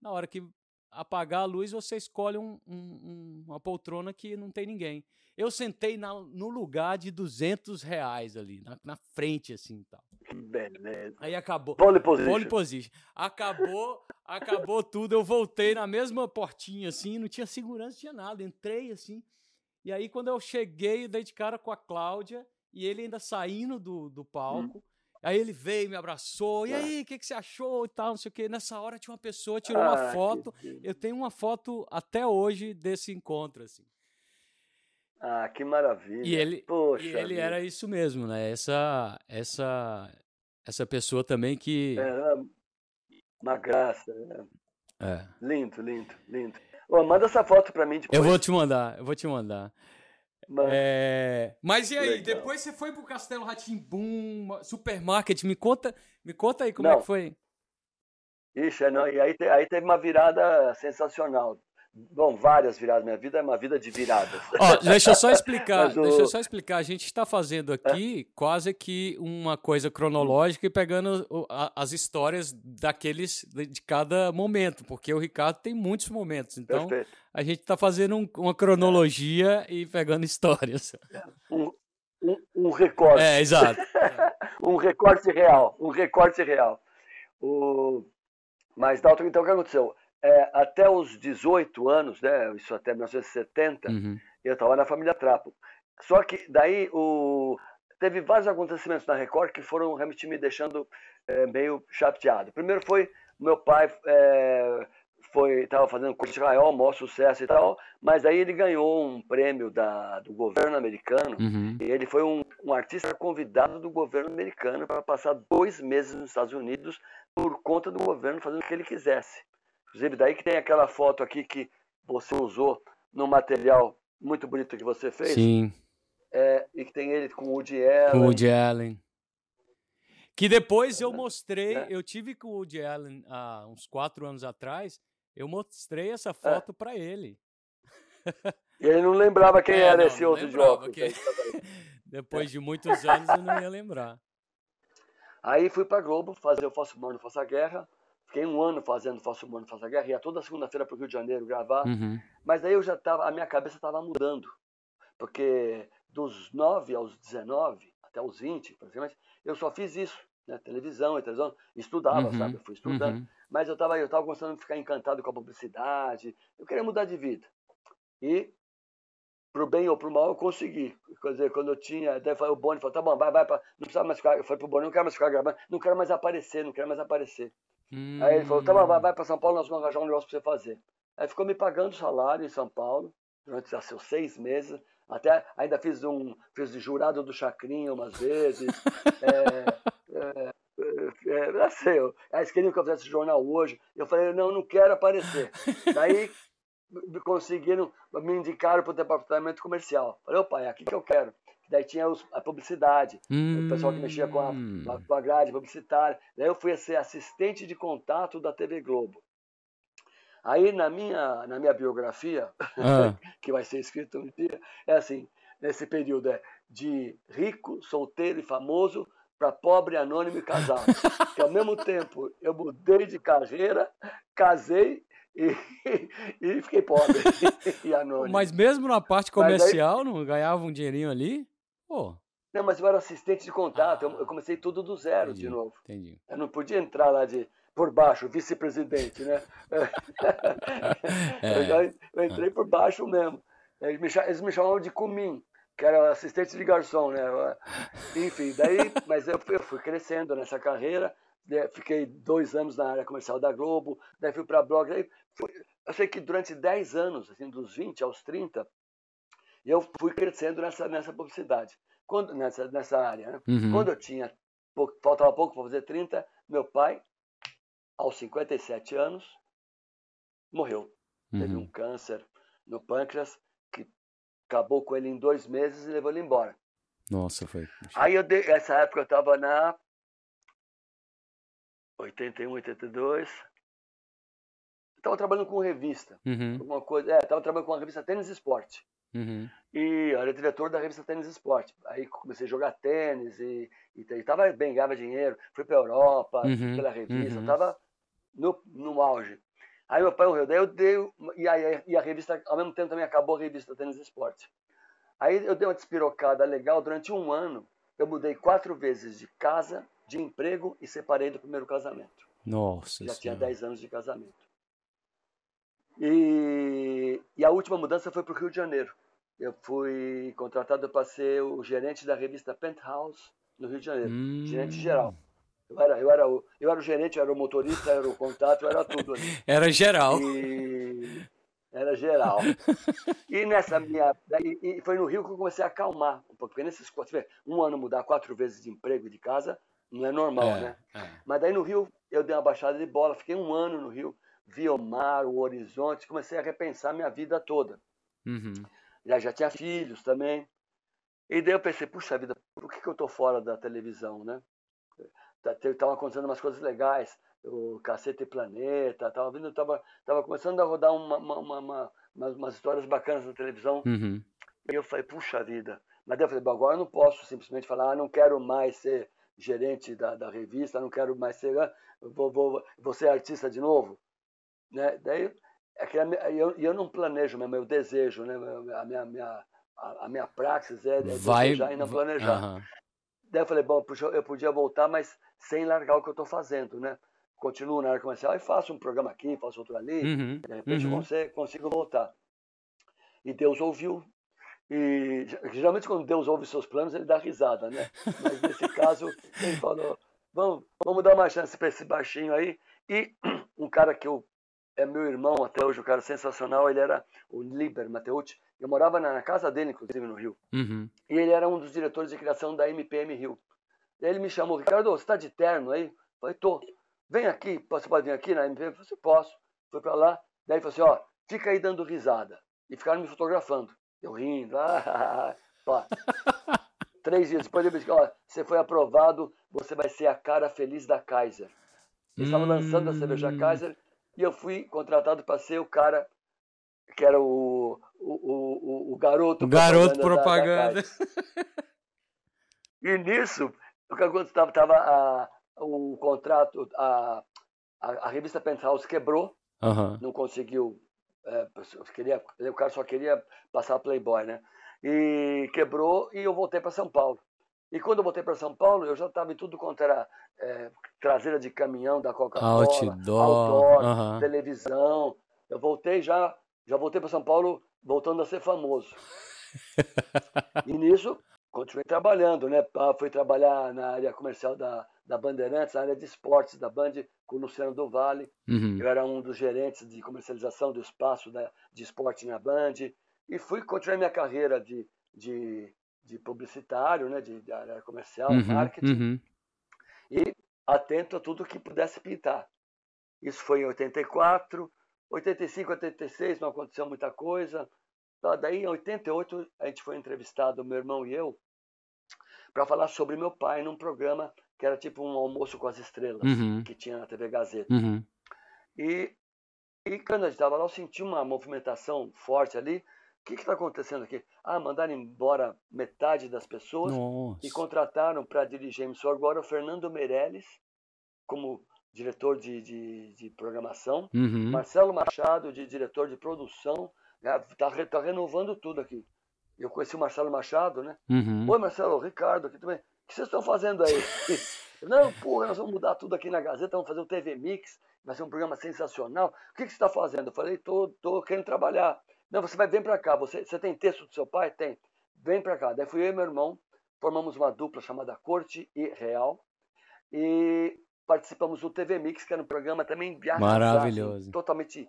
Na hora que apagar a luz, você escolhe um, um, uma poltrona que não tem ninguém. Eu sentei na, no lugar de 200 reais ali, na, na frente, assim, tal. Beleza. Aí acabou. Pole position. Pole position. Acabou, acabou tudo. Eu voltei na mesma portinha, assim, não tinha segurança, não tinha nada. Entrei, assim. E aí, quando eu cheguei, dei de cara com a Cláudia, e ele ainda saindo do, do palco. Hum. Aí ele veio, me abraçou. E aí, o que, que você achou e tal, não sei o quê. Nessa hora tinha uma pessoa, tirou ah, uma foto. Eu tenho uma foto até hoje desse encontro, assim. Ah, que maravilha. E ele, Poxa e ele era isso mesmo, né? Essa, essa, essa pessoa também que. É, uma graça. Né? É. Lindo, lindo, lindo. Manda essa foto pra mim depois. Eu vou te mandar, eu vou te mandar. É... Mas e aí, Legal. depois você foi pro Castelo Ratimbum, supermarket, me conta, me conta aí como Não. é que foi. Ixi, é, não, e aí, aí teve uma virada sensacional. Bom, várias viradas. Minha vida é uma vida de viradas. Ó, deixa eu só explicar. o... Deixa eu só explicar. A gente está fazendo aqui é. quase que uma coisa cronológica e pegando as histórias daqueles de cada momento, porque o Ricardo tem muitos momentos. Então Perfeito. a gente está fazendo um, uma cronologia e pegando histórias. Um, um, um recorte. É, exato. um recorte real. Um recorte real. O... Mas, Dalton, então o que aconteceu? É, até os 18 anos, né, isso até 1970, uhum. eu estava na família Trapo. Só que daí o, teve vários acontecimentos na Record que foram realmente me deixando é, meio chateado. Primeiro foi meu pai é, foi estava fazendo curso de Israel, maior sucesso e tal, mas aí ele ganhou um prêmio da, do governo americano uhum. e ele foi um, um artista convidado do governo americano para passar dois meses nos Estados Unidos por conta do governo fazendo o que ele quisesse. Inclusive, daí que tem aquela foto aqui que você usou no material muito bonito que você fez. Sim. É, e que tem ele com o Woody Allen. Com o Woody Allen. Que depois eu mostrei, é. eu tive com o Woody Allen há uns quatro anos atrás, eu mostrei essa é. foto é. para ele. E ele não lembrava quem é, era não, esse não outro jogo. Que... depois de muitos anos eu não ia lembrar. Aí fui para Globo fazer o Faço Humano, Faça Guerra. Fiquei um ano fazendo Faço Humano, Faça Guerra, ia toda segunda-feira para o Rio de Janeiro gravar. Uhum. Mas aí eu já estava, a minha cabeça estava mudando. Porque dos 9 aos 19, até os 20, praticamente, eu só fiz isso. Né? Televisão e televisão. Estudava, uhum. sabe? Eu fui estudando. Uhum. Mas eu estava eu tava começando a ficar encantado com a publicidade. Eu queria mudar de vida. E pro bem ou pro mal, eu consegui. Quer dizer, quando eu tinha, até o Boni falou, tá bom, vai, vai, pra, não precisa mais ficar, eu falei pro Boni, não quero mais ficar gravando, não quero mais aparecer, não quero mais aparecer. Hum. Aí ele falou, tá vai, vai pra São Paulo, nós vamos arranjar um negócio pra você fazer. Aí ficou me pagando salário em São Paulo durante já seus seis meses. Até ainda fiz um fiz de jurado do Chacrinha umas vezes. é, é, é, não sei, eles queriam que eu fizesse jornal hoje. Eu falei, não, não quero aparecer. Daí conseguiram, me indicaram para o departamento comercial. Falei, opa, é aqui que eu quero. Daí tinha os, a publicidade, hum. o pessoal que mexia com a, com a grade publicitária. Daí eu fui ser assistente de contato da TV Globo. Aí na minha, na minha biografia, ah. que vai ser escrita um dia, é assim, nesse período é de rico, solteiro e famoso para pobre, anônimo e casado. que ao mesmo tempo eu mudei de carreira, casei e, e fiquei pobre e anônimo. Mas mesmo na parte comercial, aí, não ganhava um dinheirinho ali? Pô. Não, mas eu era assistente de contato, ah, eu, comecei tudo do zero entendi, de novo. Entendi. Eu não podia entrar lá de por baixo, vice-presidente, né? É. Eu, já, eu, entrei por baixo mesmo. Eles me, eles me chamavam de Cumim, que era assistente de garçom, né? Enfim, daí, mas eu, eu fui crescendo nessa carreira, né? fiquei dois anos na área comercial da Globo, daí fui para blog, daí fui, eu sei que durante 10 anos, assim, dos 20 aos 30, eu fui crescendo nessa, nessa publicidade, quando, nessa, nessa área. Né? Uhum. Quando eu tinha, faltava pouco para fazer 30, meu pai aos 57 anos, morreu. Uhum. Teve um câncer no pâncreas que acabou com ele em dois meses e levou ele embora. Nossa, foi. Aí eu dei, essa época eu estava na 81, 82. Estava trabalhando com revista. Uhum. Alguma coisa. É, estava trabalhando com a revista Tênis Esporte. Uhum. E eu era diretor da revista Tênis Esporte. Aí comecei a jogar tênis e estava bem, ganhava dinheiro. Fui para a Europa, uhum. pela revista. Estava uhum no, no auge. Aí meu pai morreu, daí eu dei, e, aí, e a revista, ao mesmo tempo também acabou a revista Tênis Esporte. Aí eu dei uma despirocada legal, durante um ano eu mudei quatro vezes de casa, de emprego e separei do primeiro casamento. Nossa Já senhora. tinha 10 anos de casamento. E, e a última mudança foi para o Rio de Janeiro. Eu fui contratado para ser o gerente da revista Penthouse no Rio de Janeiro, hum. gerente geral. Eu era, eu, era o, eu era o gerente, eu era o motorista, eu era o contato, eu era tudo ali. Era geral. E... Era geral. e nessa minha. E, foi no Rio que eu comecei a acalmar um pouco. Porque nesses quatro. Um ano mudar quatro vezes de emprego e de casa não é normal, é, né? É. Mas daí no Rio eu dei uma baixada de bola, fiquei um ano no Rio, vi o mar, o horizonte, comecei a repensar minha vida toda. Uhum. Já, já tinha filhos também. E daí eu pensei, puxa vida, por que, que eu tô fora da televisão, né? estavam tá, acontecendo umas coisas legais, o Cacete Planeta, tava vindo, tava, tava começando a rodar uma, uma, uma, uma umas histórias bacanas na televisão. Uhum. E eu falei, puxa vida. Mas daí eu falei, agora eu não posso simplesmente falar, ah, não quero mais ser gerente da, da revista, não quero mais ser, ah, vou, vou, vou ser artista de novo. Né? Daí, é que eu, eu não planejo mesmo, eu desejo, né? A minha, minha, a, minha praxis é, é Vai, desejar e não planejar. Uhum. Daí eu falei, bom, eu podia voltar, mas sem largar o que eu estou fazendo, né? Continuo na área comercial e faço um programa aqui, faço outro ali, uhum, de repente uhum. consigo, consigo voltar. E Deus ouviu. E geralmente quando Deus ouve seus planos, ele dá risada, né? Mas nesse caso, ele falou, vamos, vamos dar uma chance para esse baixinho aí. E um cara que eu, é meu irmão até hoje, um cara sensacional, ele era o Liber Mateucci. Eu morava na, casa dele, inclusive, no Rio. Uhum. E ele era um dos diretores de criação da MPM Rio. Daí ele me chamou, Ricardo, você está de terno aí? Eu falei, tô. Vem aqui, você pode vir aqui na MPM? Eu falei, posso. Fui para lá, daí ele falou assim, ó, fica aí dando risada. E ficaram me fotografando. Eu rindo, ah, pá. Três dias depois ele disse, ó, você foi aprovado, você vai ser a cara feliz da Kaiser. Eles estavam hum... lançando a cerveja Kaiser e eu fui contratado para ser o cara que era o, o, o, o garoto o garoto propaganda. propaganda. e nisso, o que aconteceu? Tava, a, o contrato, a, a, a, revista Penthouse quebrou, uhum. não conseguiu. É, queria, o cara só queria passar Playboy, né? E quebrou e eu voltei para São Paulo. E quando eu voltei para São Paulo, eu já estava em tudo quanto era é, traseira de caminhão da Coca-Cola, outdoor, outdoor uhum. televisão. Eu voltei já, já voltei para São Paulo voltando a ser famoso. e nisso, continuei trabalhando, né? Fui trabalhar na área comercial da, da Bandeirantes, na área de esportes da Band, com o Luciano do Vale. Uhum. Eu era um dos gerentes de comercialização do espaço da, de esporte na Band. E fui continuar minha carreira de, de, de publicitário, né, de, de área comercial, uhum. marketing. Uhum. E atento a tudo que pudesse pintar. Isso foi em 84, 85, 86 não aconteceu muita coisa. Daí em 88 a gente foi entrevistado, meu irmão e eu, para falar sobre meu pai num programa que era tipo um almoço com as estrelas uhum. que tinha na TV Gazeta. Uhum. E, e quando a gente estava lá, eu senti uma movimentação forte ali. O que está acontecendo aqui? Ah, mandaram embora metade das pessoas Nossa. e contrataram para dirigir a emissora agora o Fernando Meirelles como diretor de, de, de programação, uhum. Marcelo Machado de diretor de produção, está né? tá renovando tudo aqui. Eu conheci o Marcelo Machado, né? Uhum. Oi, Marcelo, Ricardo aqui também. O que vocês estão fazendo aí? Não, porra, nós vamos mudar tudo aqui na Gazeta, vamos fazer o TV Mix, vai ser um programa sensacional. O que, que você está fazendo? Eu falei, tô, tô querendo trabalhar. Não, você vai, vem para cá. Você, você tem texto do seu pai? Tem. Vem para cá. Daí fui eu e meu irmão, formamos uma dupla chamada Corte e Real. E participamos do TV Mix, que era um programa também maravilhoso, assim, totalmente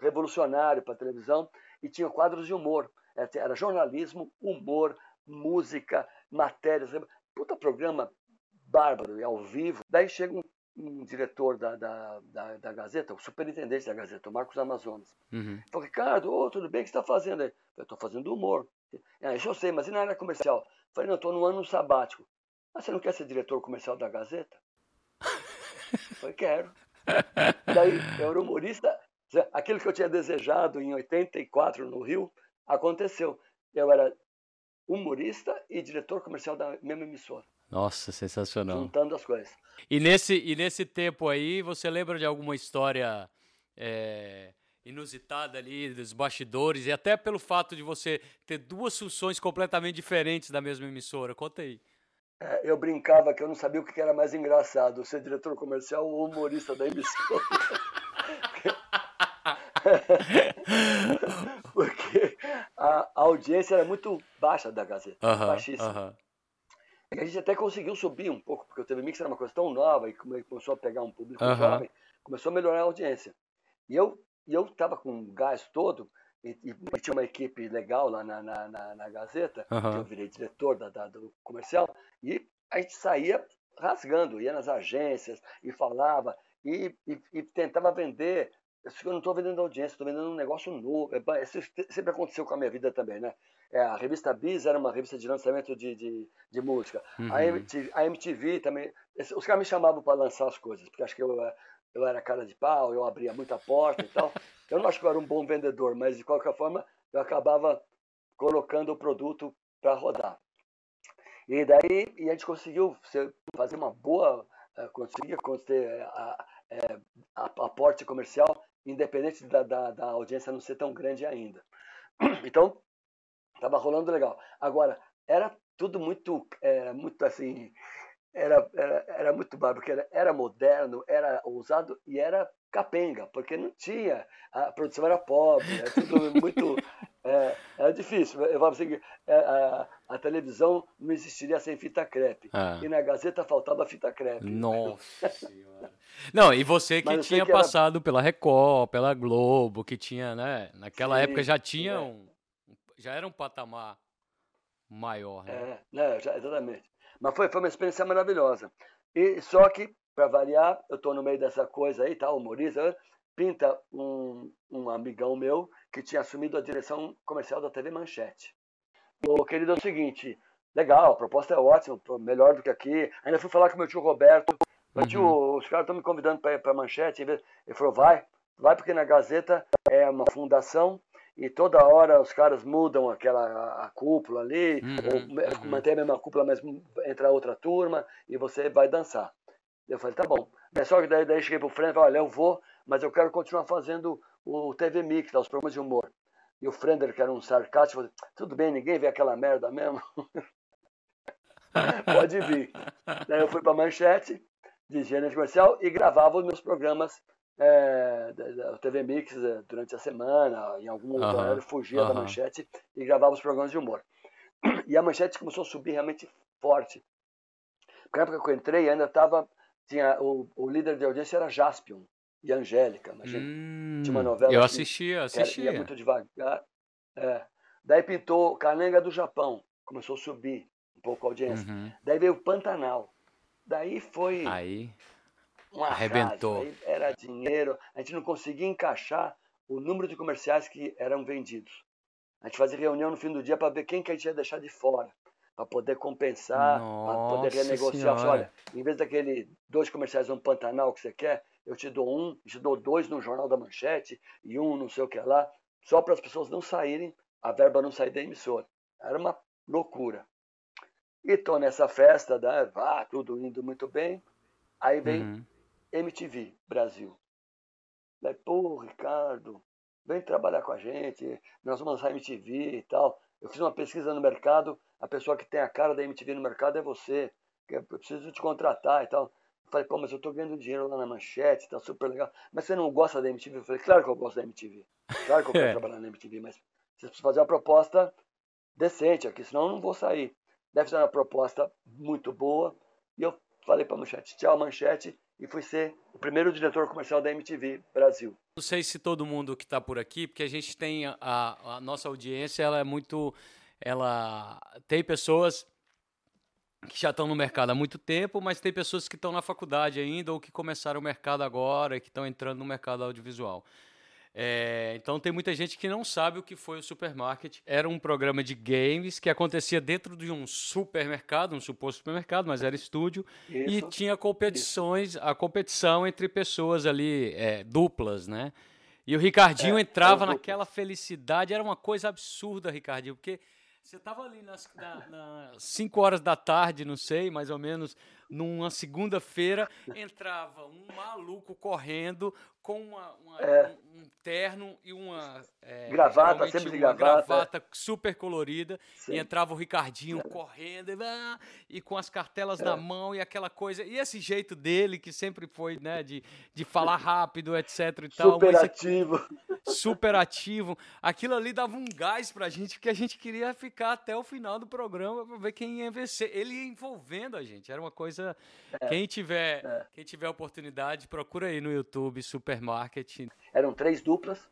revolucionário para televisão e tinha quadros de humor. É, era jornalismo, humor, música, matérias. Puta programa bárbaro e ao vivo. Daí chega um, um diretor da, da, da, da, Gazeta, o superintendente da Gazeta, o Marcos Amazonas. Uhum. Falou, Ricardo, oh, tudo bem, o que você está fazendo aí? Eu estou fazendo humor. Ah, isso eu sei, mas e na área comercial? Falei, não, estou no ano sabático. Mas você não quer ser diretor comercial da Gazeta? Falei, quero. Daí, eu era humorista, aquilo que eu tinha desejado em 84 no Rio, aconteceu. Eu era humorista e diretor comercial da mesma emissora. Nossa, sensacional. Juntando as coisas. E nesse, e nesse tempo aí, você lembra de alguma história é, inusitada ali, dos bastidores, e até pelo fato de você ter duas funções completamente diferentes da mesma emissora? Conta aí. É, eu brincava que eu não sabia o que era mais engraçado, ser diretor comercial ou humorista da emissora. Porque a, audiência era muito baixa da Gazeta, uh -huh, baixíssima. Uh -huh. E a gente até conseguiu subir um pouco, porque o TV Mix era uma coisa tão nova e começou a pegar um público uh -huh. jovem, começou a melhorar a audiência. E eu e eu estava com um gás todo, e, e, tinha uma equipe legal lá na, na, na, na Gazeta, que eu virei diretor da, da, do comercial, e a gente saía rasgando, ia nas agências e falava, e, e, e tentava vender eu não estou vendendo audiência, estou vendendo um negócio novo. É, isso sempre aconteceu com a minha vida também, né? É, a revista Bis era uma revista de lançamento de, de, de música. Uhum. A, MTV, a, MTV, também. Os caras me chamavam para lançar as coisas, porque acho que eu, eu era cara de pau, eu abria muita porta e tal. Eu não acho que eu era um bom vendedor, mas de qualquer forma eu acabava colocando o produto para rodar. E daí e a gente conseguiu fazer uma boa, eh, conseguia ter a, aporte comercial independente da, da, da audiência não ser tão grande ainda. Então, estava rolando legal. Agora, era tudo muito, era muito assim, era, era, era muito bárbaro, porque era, era moderno, era ousado e era capenga, porque não tinha, a produção era pobre, era tudo muito, é, era difícil. Eu falo assim, é, a, a, televisão não existiria sem fita crepe, ah. e na Gazeta faltava fita crepe. Nossa senhora. Não, e você que tinha que passado era... pela Record, pela Globo, que tinha, né, naquela Sim, época já tinha é. um, já era um patamar maior, né? É, né, exatamente. Mas foi, foi uma experiência maravilhosa. E só que para variar, eu estou no meio dessa coisa aí, tá, humorista, pinta um, um amigão meu que tinha assumido a direção comercial da TV Manchete. Ô, querido, é o seguinte, legal, a proposta é ótima, melhor do que aqui. Ainda fui falar com meu tio Roberto, meu tio, uhum. os caras estão me convidando para ir para Manchete. Ele falou, vai, vai porque na Gazeta é uma fundação e toda hora os caras mudam aquela a, a cúpula ali, uhum, ou uhum. mantém a mesma cúpula, mas entra outra turma e você vai dançar. Eu falei, tá bom. Só que daí, daí cheguei pro Frender e falei, olha, eu vou, mas eu quero continuar fazendo o TV Mix, os programas de humor. E o Frender, que era um sarcástico, falou, tudo bem, ninguém vê aquela merda mesmo. Pode vir. daí eu fui pra Manchete, de gênero comercial, e gravava os meus programas é, da, TV Mix é, durante a semana, em algum outro horário, fugia da Manchete e gravava os programas de humor. E a Manchete começou a subir realmente forte Na época que eu entrei, ainda estava. Tinha, o, o líder de audiência era Jaspion e Angélica, imagina. Hum, tinha uma novela. eu assistia, assistia. ia muito devagar. É. Daí pintou Cananga do Japão, começou a subir um pouco a audiência. Uhum. Daí veio o Pantanal. Daí foi Aí, um arrebentou. aí era dinheiro, a gente não conseguia encaixar o número de comerciais que eram vendidos. A gente fazia reunião no fim do dia para ver quem que a gente ia deixar de fora, para poder compensar, para poder renegociar. Senhora. Olha, em vez daquele dois comerciais no Pantanal que você quer, eu te dou um, te dou dois no Jornal da Manchete e um não sei o que lá, só para as pessoas não saírem, a verba não sair da emissora. Era uma loucura. E nessa festa, da, ah, tudo indo muito bem. Aí vem Uhum. MTV Brasil. Daí, pô, Ricardo, vem trabalhar com a gente, nós vamos lançar MTV e tal. Eu fiz uma pesquisa no mercado, a pessoa que tem a cara da MTV no mercado é você, que eu preciso te contratar e tal. Eu falei, pô, mas eu tô ganhando dinheiro lá na manchete, tá super legal. Mas você não gosta da MTV? Eu falei, claro que eu gosto da MTV. Claro que eu quero É. trabalhar na MTV, mas você precisa fazer uma proposta decente aqui, senão eu não vou sair. Deve ser uma proposta muito boa. E eu falei pra manchete, tchau, manchete, e fui ser o primeiro diretor comercial da MTV Brasil. Não sei se todo mundo que está por aqui, porque a gente tem a, a- a nossa audiência, ela é muito, ela tem pessoas que já estão no mercado há muito tempo, mas tem pessoas que estão na faculdade ainda ou que começaram o mercado agora e que estão entrando no mercado audiovisual. É, então tem muita gente que não sabe o que foi o Supermarket. Era um programa de games que acontecia dentro de um supermercado, um suposto supermercado, mas era estúdio. E Isso. tinha competições, a competição entre pessoas ali, é, duplas, né? E o Ricardinho É, entrava naquela felicidade, era uma coisa absurda, Ricardinho, porque você tava ali nas, na, 5 horas da tarde, não sei, mais ou menos, numa segunda-feira, entrava um maluco correndo com uma, uma- É. um, um terno e uma é, Gravata, sempre de gravata. gravata super colorida Sim. e entrava o Ricardinho correndo e, ah, e com as cartelas na mão e aquela coisa. E esse jeito dele, que sempre foi, né, de, de falar rápido, etc e tal. Super ativo. super ativo. Aquilo ali dava um gás pra gente, porque a gente queria ficar até o final do programa pra ver quem ia vencer. Ele ia envolvendo a gente. Era uma coisa. Quem tiver, É. quem tiver oportunidade, procura aí no YouTube Supermarket. Eram três duplas.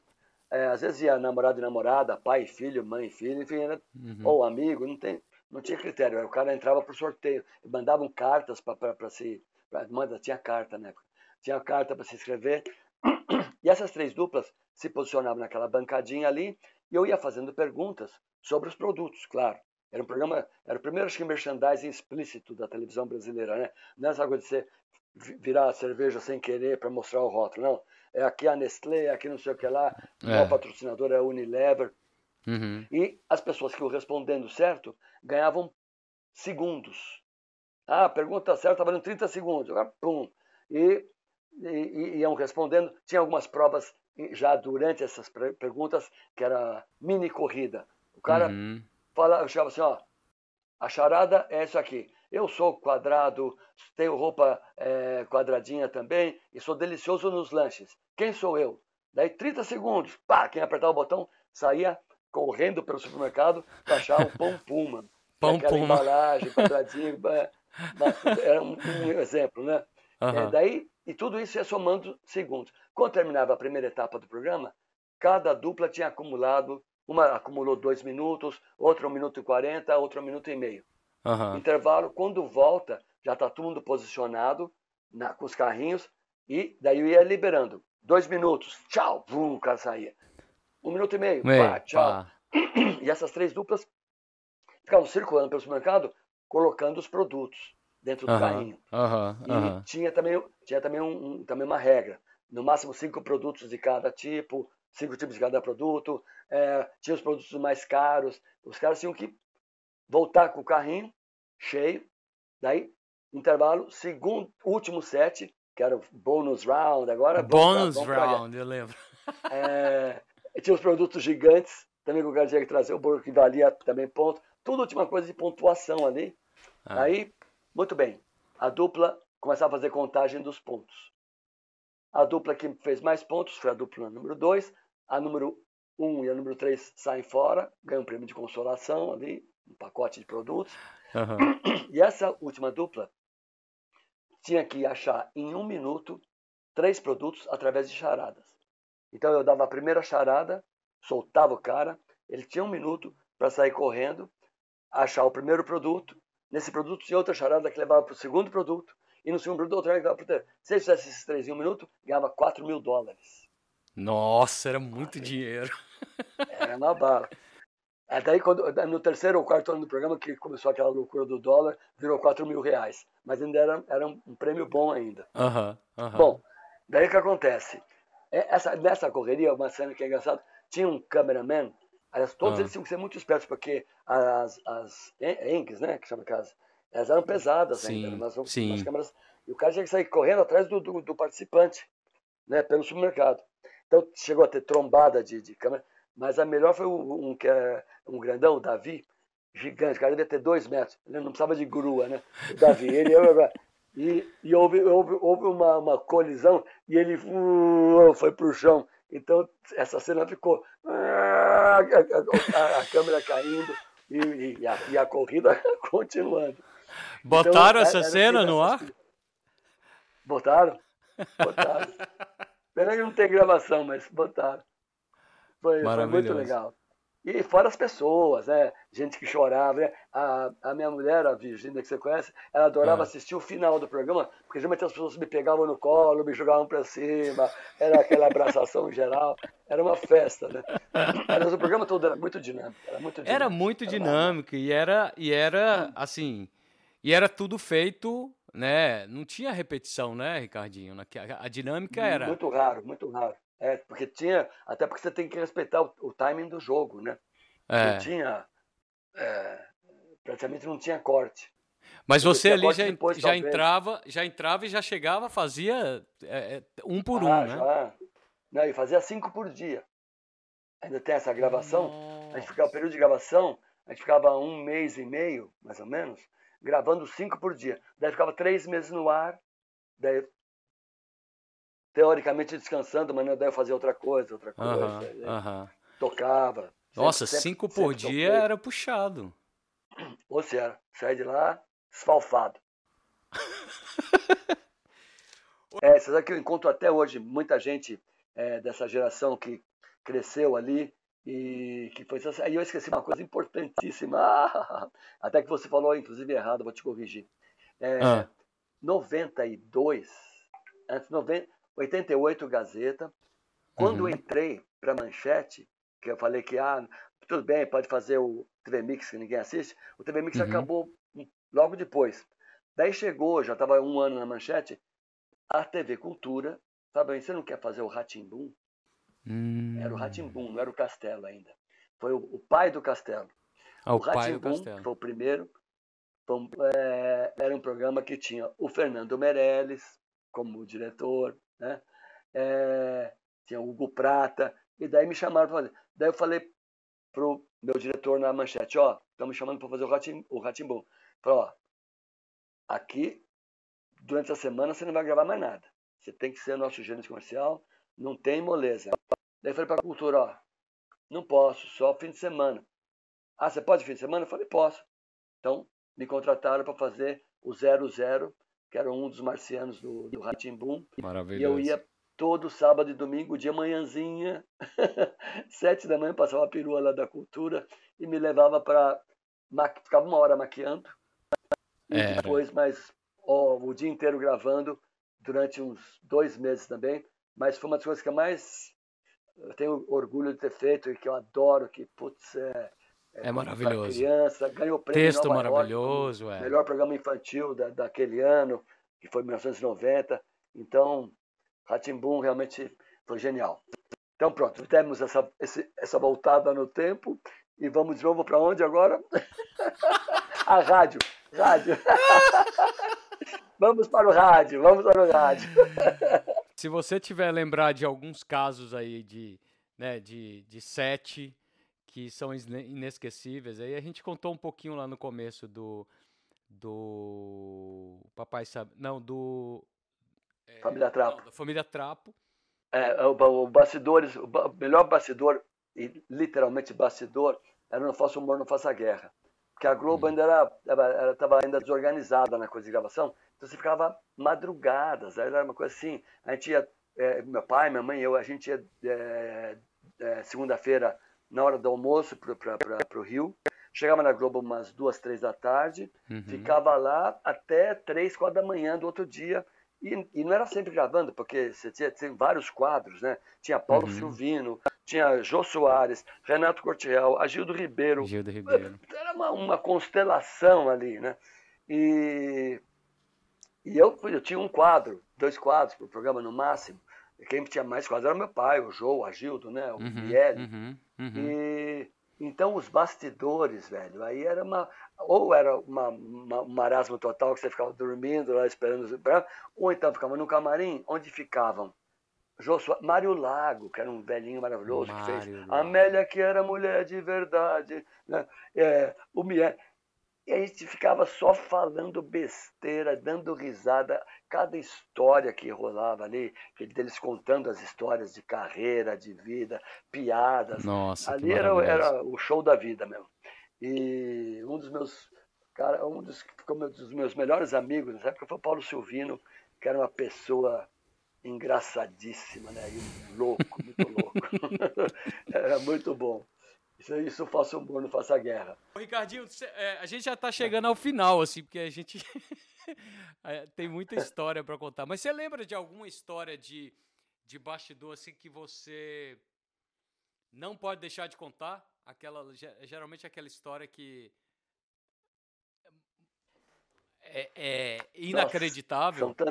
É, às vezes ia namorado e namorada, pai e filho, mãe e filho, enfim, era, Uhum. ou amigo, não, tem, não tinha critério. O cara entrava por sorteio. Mandavam cartas para se. Pra, manda, tinha carta na época. Tinha carta para se inscrever. E essas três duplas se posicionavam naquela bancadinha ali e eu ia fazendo perguntas sobre os produtos, claro. Era um programa, era o primeiro acho que merchandising explícito da televisão brasileira, né? Não é essa coisa de você vi- virar a cerveja sem querer para mostrar o rótulo, não. É aqui a Nestlé, aqui não sei o que lá, É. o patrocinador é a Unilever. Uhum. E as pessoas que iam respondendo certo ganhavam segundos. Ah, a pergunta certa estava valendo 30 segundos. Agora, pum. E, e, e iam respondendo. Tinha algumas provas já durante essas perguntas, que era mini corrida. O cara Uhum. Fala, eu chegava assim, ó, a charada é isso aqui. Eu sou quadrado, tenho roupa eh, quadradinha também e sou delicioso nos lanches. Quem sou eu? Daí 30 segundos, pá, quem apertava o botão saía correndo pelo supermercado para achar o pão puma. Pão Aquela Puma. embalagem, quadradinho, é, era um, um exemplo, né? É, daí, e tudo isso ia somando segundos. Quando terminava a primeira etapa do programa, cada dupla tinha acumulado, uma acumulou dois minutos, outra um minuto e quarenta, outra um minuto e meio. Aham. Intervalo, quando volta, já está todo mundo posicionado na- com os carrinhos, e daí eu ia liberando. Dois minutos, tchau, vum, o cara saía. Um minuto e meio, Meio, pá, tchau. pá. E essas três duplas ficavam circulando pelo supermercado, colocando os produtos dentro do Aham. carrinho. Aham. E tinha também, tinha também, um, um- também uma regra. No máximo cinco produtos de cada tipo, cinco tipos de cada produto. É, tinha os produtos mais caros. Os caras tinham que voltar com o carrinho cheio. Daí, intervalo, segundo, último set, que era o bonus round. Agora, pra- pra- round, eu lembro. é, tinha os produtos gigantes, também que o cara tinha que trazer, o bolo que valia também ponto. Tudo última coisa de pontuação ali. Ah. Aí, muito bem, a dupla começava a fazer contagem dos pontos. A dupla que fez mais pontos foi a dupla número 2. A número 1 um e a número 3 saem fora, ganham um prêmio de consolação ali, um pacote de produtos. Aham. E essa última dupla tinha que achar em um minuto três produtos através de charadas. Então eu dava a primeira charada, soltava o cara, ele tinha um minuto para sair correndo, achar o primeiro produto. Nesse produto tinha outra charada que levava para o segundo produto. E no segundo produto, outra que levava para o terceiro. Se ele fizesse esses três em um minuto, ganhava 4 mil dólares. Nossa, era muito dinheiro. Era uma bala. Daí, quando, no terceiro ou quarto ano do programa, que começou aquela loucura do dólar, virou 4 mil reais. Mas ainda era, era um prêmio bom ainda. Uhum, uhum. Bom, daí o que acontece? É, essa, nessa correria, uma cena que é engraçada, tinha um cameraman, aliás, todos uhum. eles tinham que ser muito espertos, porque as, as inks, né, que chama aquelas, elas eram pesadas sim, ainda, sim. câmeras, e o cara tinha que sair correndo atrás do, do, do participante, né, pelo supermercado. Então chegou a ter trombada de, de câmera, mas a melhor foi um, que é um grandão, o Davi, gigante, o cara devia ter dois metros, ele não precisava de grua, né? O Davi, ele e, e houve, houve, houve uma, uma colisão e ele uh, foi pro chão. Então essa cena ficou a, a, a câmera caindo e, e, a, e, a, corrida continuando. Botaram então, essa era, cena era no ar? Botaram, botaram. Pena que não tem gravação, mas botaram. Foi, foi muito legal. E fora as pessoas, né? Gente que chorava. Né? A, a minha mulher, a Virginia, que você conhece, ela adorava é. assistir o final do programa, porque geralmente as pessoas me pegavam no colo, me jogavam para cima, era aquela abraçação geral. Era uma festa, né? Mas o programa todo era muito dinâmico. Era muito dinâmico, era muito dinâmico e era, e era assim. E era tudo feito né? Não tinha repetição, né, Ricardinho? A, dinâmica era. Muito raro, muito raro. É, porque tinha. Até porque você tem que respeitar o, o timing do jogo, né? É. Não tinha. É, praticamente não tinha corte. Mas você ali já, depois, já entrava, já entrava e já chegava, fazia é, é um por ah, um, né? Já. Não, e fazia cinco por dia. Ainda tem essa gravação. Nossa. A gente ficava, o período de gravação, a gente ficava um mês e meio, mais ou menos, gravando cinco por dia. Daí ficava três meses no ar, daí teoricamente descansando, mas daí eu fazia outra coisa, outra coisa. -huh. Tocava. Nossa, sempre, cinco sempre, por sempre dia toquei. era puxado. Ou seja, sai de lá esfalfado. é, você sabe que eu encontro até hoje muita gente é, dessa geração que cresceu ali e que foi aí eu esqueci uma coisa importantíssima até que você falou inclusive errado vou te corrigir é, ah. 92 antes 90, 88 Gazeta quando uhum. entrei para Manchete que eu falei que ah tudo bem pode fazer o TV Mix que ninguém assiste o TV Mix uhum. acabou logo depois daí chegou já estava um ano na Manchete a TV Cultura sabe você não quer fazer o Ratimbum Hum. Era o Ratimbum, não era o Castelo ainda. Foi o, o pai do Castelo. Ah, o, o Ratimbum, foi o primeiro. Foi, é, era um programa que tinha o Fernando Meirelles como diretor, né? É, tinha o Hugo Prata, e daí me chamaram para fazer. Daí eu falei pro meu diretor na manchete, ó, estão me chamando para fazer o Ratimbum. Falei, ó, aqui, durante a semana, você não vai gravar mais nada. Você tem que ser nosso gerente comercial, não tem moleza. Daí eu falei para a cultura, ó, não posso, só fim de semana. Ah, você pode fim de semana? Eu falei, posso. Então, me contrataram para fazer o 00, que era um dos marcianos do, do Ratimbum. Maravilhoso. E eu ia todo sábado e domingo, de manhãzinha, sete da manhã, passava a perua lá da cultura e me levava para... Ficava uma hora maquiando. E Era. depois mais ó, o dia inteiro gravando, durante uns dois meses também mas foi uma das coisas que eu mais eu tenho orgulho de ter feito e que eu adoro, que, putz, é, é, é maravilhoso. criança, ganhou prêmio Texto Nova maravilhoso, York, é. melhor programa infantil da, daquele ano, que foi 1990. Então, Ratimbum realmente foi genial. Então, pronto, temos essa, esse, essa voltada no tempo e vamos de novo para onde agora? A rádio. Rádio. vamos para o rádio, vamos para o rádio. Se você tiver lembrar de alguns casos aí de, né, de, de sete que são inesquecíveis, aí a gente contou um pouquinho lá no começo do do Papai sabe, não, do é, Família Trapo. Não, da Família Trapo. É, o, o bastidores, o melhor bastidor e literalmente bastidor era no Faça Humor, não Faça Guerra. porque a Globo ainda era, estava ainda desorganizada na coisa de gravação, então você ficava madrugadas, era uma coisa assim, a gente ia, é, meu pai, minha mãe, eu, a gente ia é, é, segunda-feira na hora do almoço para o Rio, chegava na Globo umas duas, três da tarde, uhum. ficava lá até três, quatro da manhã do outro dia, e, e, não era sempre gravando, porque você tinha, tinha vários quadros, né? Tinha Paulo uhum. Silvino, tinha Jô Soares, Renato Cortiel, Agildo Ribeiro. Gildo Ribeiro. Era uma, uma constelação ali, né? E, e eu, eu tinha um quadro, dois quadros para o programa no máximo. E quem tinha mais quadros era meu pai, o Jô, o Agildo, né? O uhum, Miele. Uhum, uhum. E então os bastidores, velho, aí era uma. Ou era uma, uma, um marasmo total que você ficava dormindo lá esperando, ou então ficava no camarim, onde ficavam Josué, Mário Lago, que era um velhinho maravilhoso Mário que fez. Lago. Amélia, que era mulher de verdade. Né? É, o Mier. E a gente ficava só falando besteira, dando risada. Cada história que rolava ali, deles contando as histórias de carreira, de vida, piadas. Nossa, ali era, era o show da vida mesmo. E um dos meus, cara, um dos, dos meus melhores amigos nessa época foi o Paulo Silvino, que era uma pessoa engraçadíssima, né? E louco, muito louco. Era muito bom. Isso, isso faça humor, não faça guerra. Ô, Ricardinho, é, a gente já está chegando ao final, assim, porque a gente é, tem muita história para contar. Mas você lembra de alguma história de, de bastidor, assim, que você não pode deixar de contar? Aquela, geralmente aquela história que é, é inacreditável. Nossa,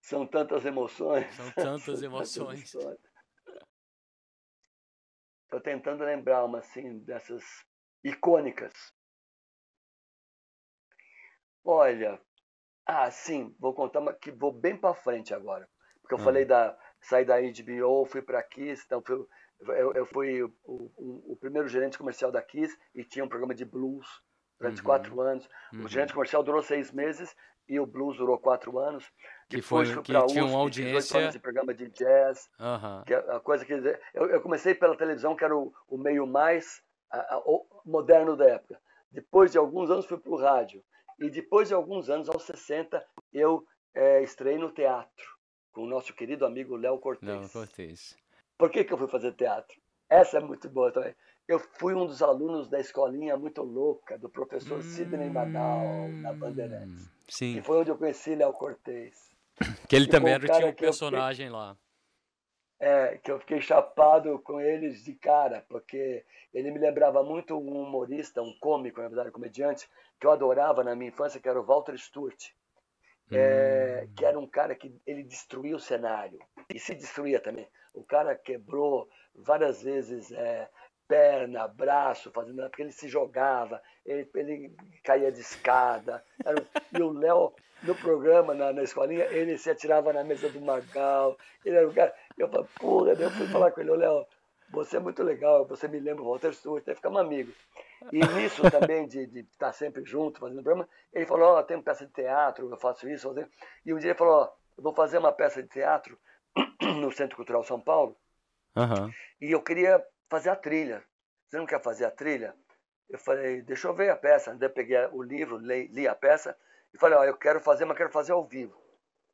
são, são tantas emoções. São tantas emoções. Estou tentando lembrar uma assim dessas icônicas. Olha, ah, sim, vou contar uma que vou bem para frente agora, porque eu hum. falei da sair da HBO, fui para Kiss, então fui, eu, eu fui o, o, o, primeiro gerente comercial da Kiss e tinha um programa de blues durante uhum. quatro anos. Uhum. O gerente comercial durou seis meses e o blues durou quatro anos. Que Depois foi, que tinha uma audiência... anos de programa de jazz. Uhum. Que é a coisa que... Eu, eu, comecei pela televisão, que era o, o meio mais a, a, moderno da época. Depois de alguns anos fui para o rádio. E depois de alguns anos, aos 60, eu é, estrei no teatro com o nosso querido amigo Léo Cortez. Léo Cortez. Por que, que eu fui fazer teatro? Essa é muito boa também. Eu fui um dos alunos da escolinha muito louca do professor hum, Sidney Magal, na Bandeirantes. Sim. E foi onde eu conheci Léo Cortez. Que ele que também era, tinha um personagem fiquei, lá. É, que eu fiquei chapado com eles de cara, porque ele me lembrava muito um humorista, um cômico, na verdade, um comediante, que eu adorava na minha infância, que era o Walter Sturt. É, hum. que era um cara que ele destruía o cenário e se destruía também. O cara quebrou várias vezes é, perna, braço, fazendo porque ele se jogava, ele, ele caía de escada. E o Léo, no programa, na, na escolinha, ele se atirava na mesa do Magal. Ele era o cara. Eu falei, porra, eu fui falar com ele, Léo, você é muito legal, você me lembra o Walter Stewart, aí ficamos amigos. E nisso também, de, de estar sempre junto, fazendo programa, ele falou, ó, oh, tem uma peça de teatro, eu faço isso, faço E um dia ele falou, ó, oh, eu vou fazer uma peça de teatro no Centro Cultural São Paulo, uhum. e eu queria fazer a trilha. Você não quer fazer a trilha? Eu falei, deixa eu ver a peça. Daí eu peguei o livro, li, li a peça e falei, ó, eu quero fazer, mas quero fazer ao vivo.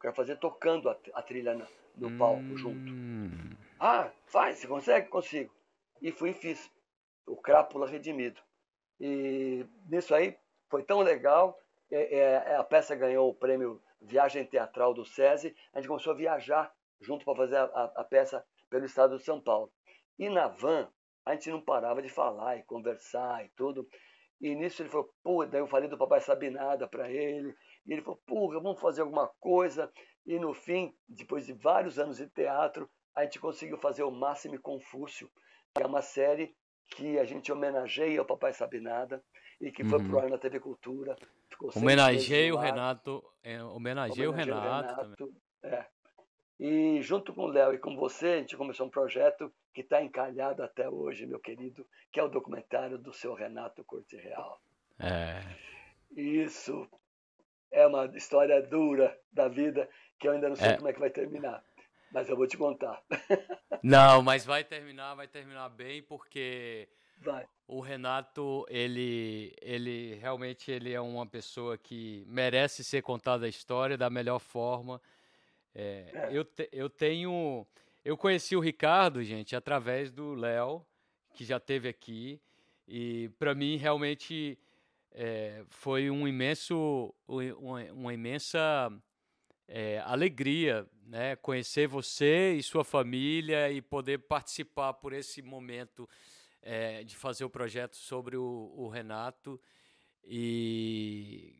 quero fazer tocando a, a trilha no, no hum... palco junto. Ah, faz, você consegue? Consigo. E fui e fiz. O Crápula Redimido. E nisso aí foi tão legal. É, é, a peça ganhou o prêmio Viagem Teatral do SESI. A gente começou a viajar junto para fazer a, a, a peça pelo estado de São Paulo. E na van, a gente não parava de falar e conversar e tudo. E nisso ele falou, pô, daí eu falei do Papai Sabe Nada para ele. E ele falou, porra, vamos fazer alguma coisa. E no fim, depois de vários anos de teatro, a gente conseguiu fazer o Máximo e Confúcio, que é uma série que a gente homenageia o Papai Sabe Nada e que foi uhum. pro ar na TV Cultura. Homenageei o Renato. É, homenageei o Renato. Renato é. E junto com o Léo e com você, a gente começou um projeto que está encalhado até hoje, meu querido, que é o documentário do seu Renato Corte Real. É. Isso é uma história dura da vida que eu ainda não sei é. como é que vai terminar. Mas eu vou te contar. Não, mas vai terminar, vai terminar bem, porque vai. o Renato, ele, ele realmente ele é uma pessoa que merece ser contada a história da melhor forma. É, é. Eu, te, eu tenho. Eu conheci o Ricardo, gente, através do Léo, que já teve aqui. E para mim, realmente, é, foi um imenso, uma, uma imensa é, alegria né, conhecer você e sua família e poder participar por esse momento é, de fazer o projeto sobre o, o Renato. E,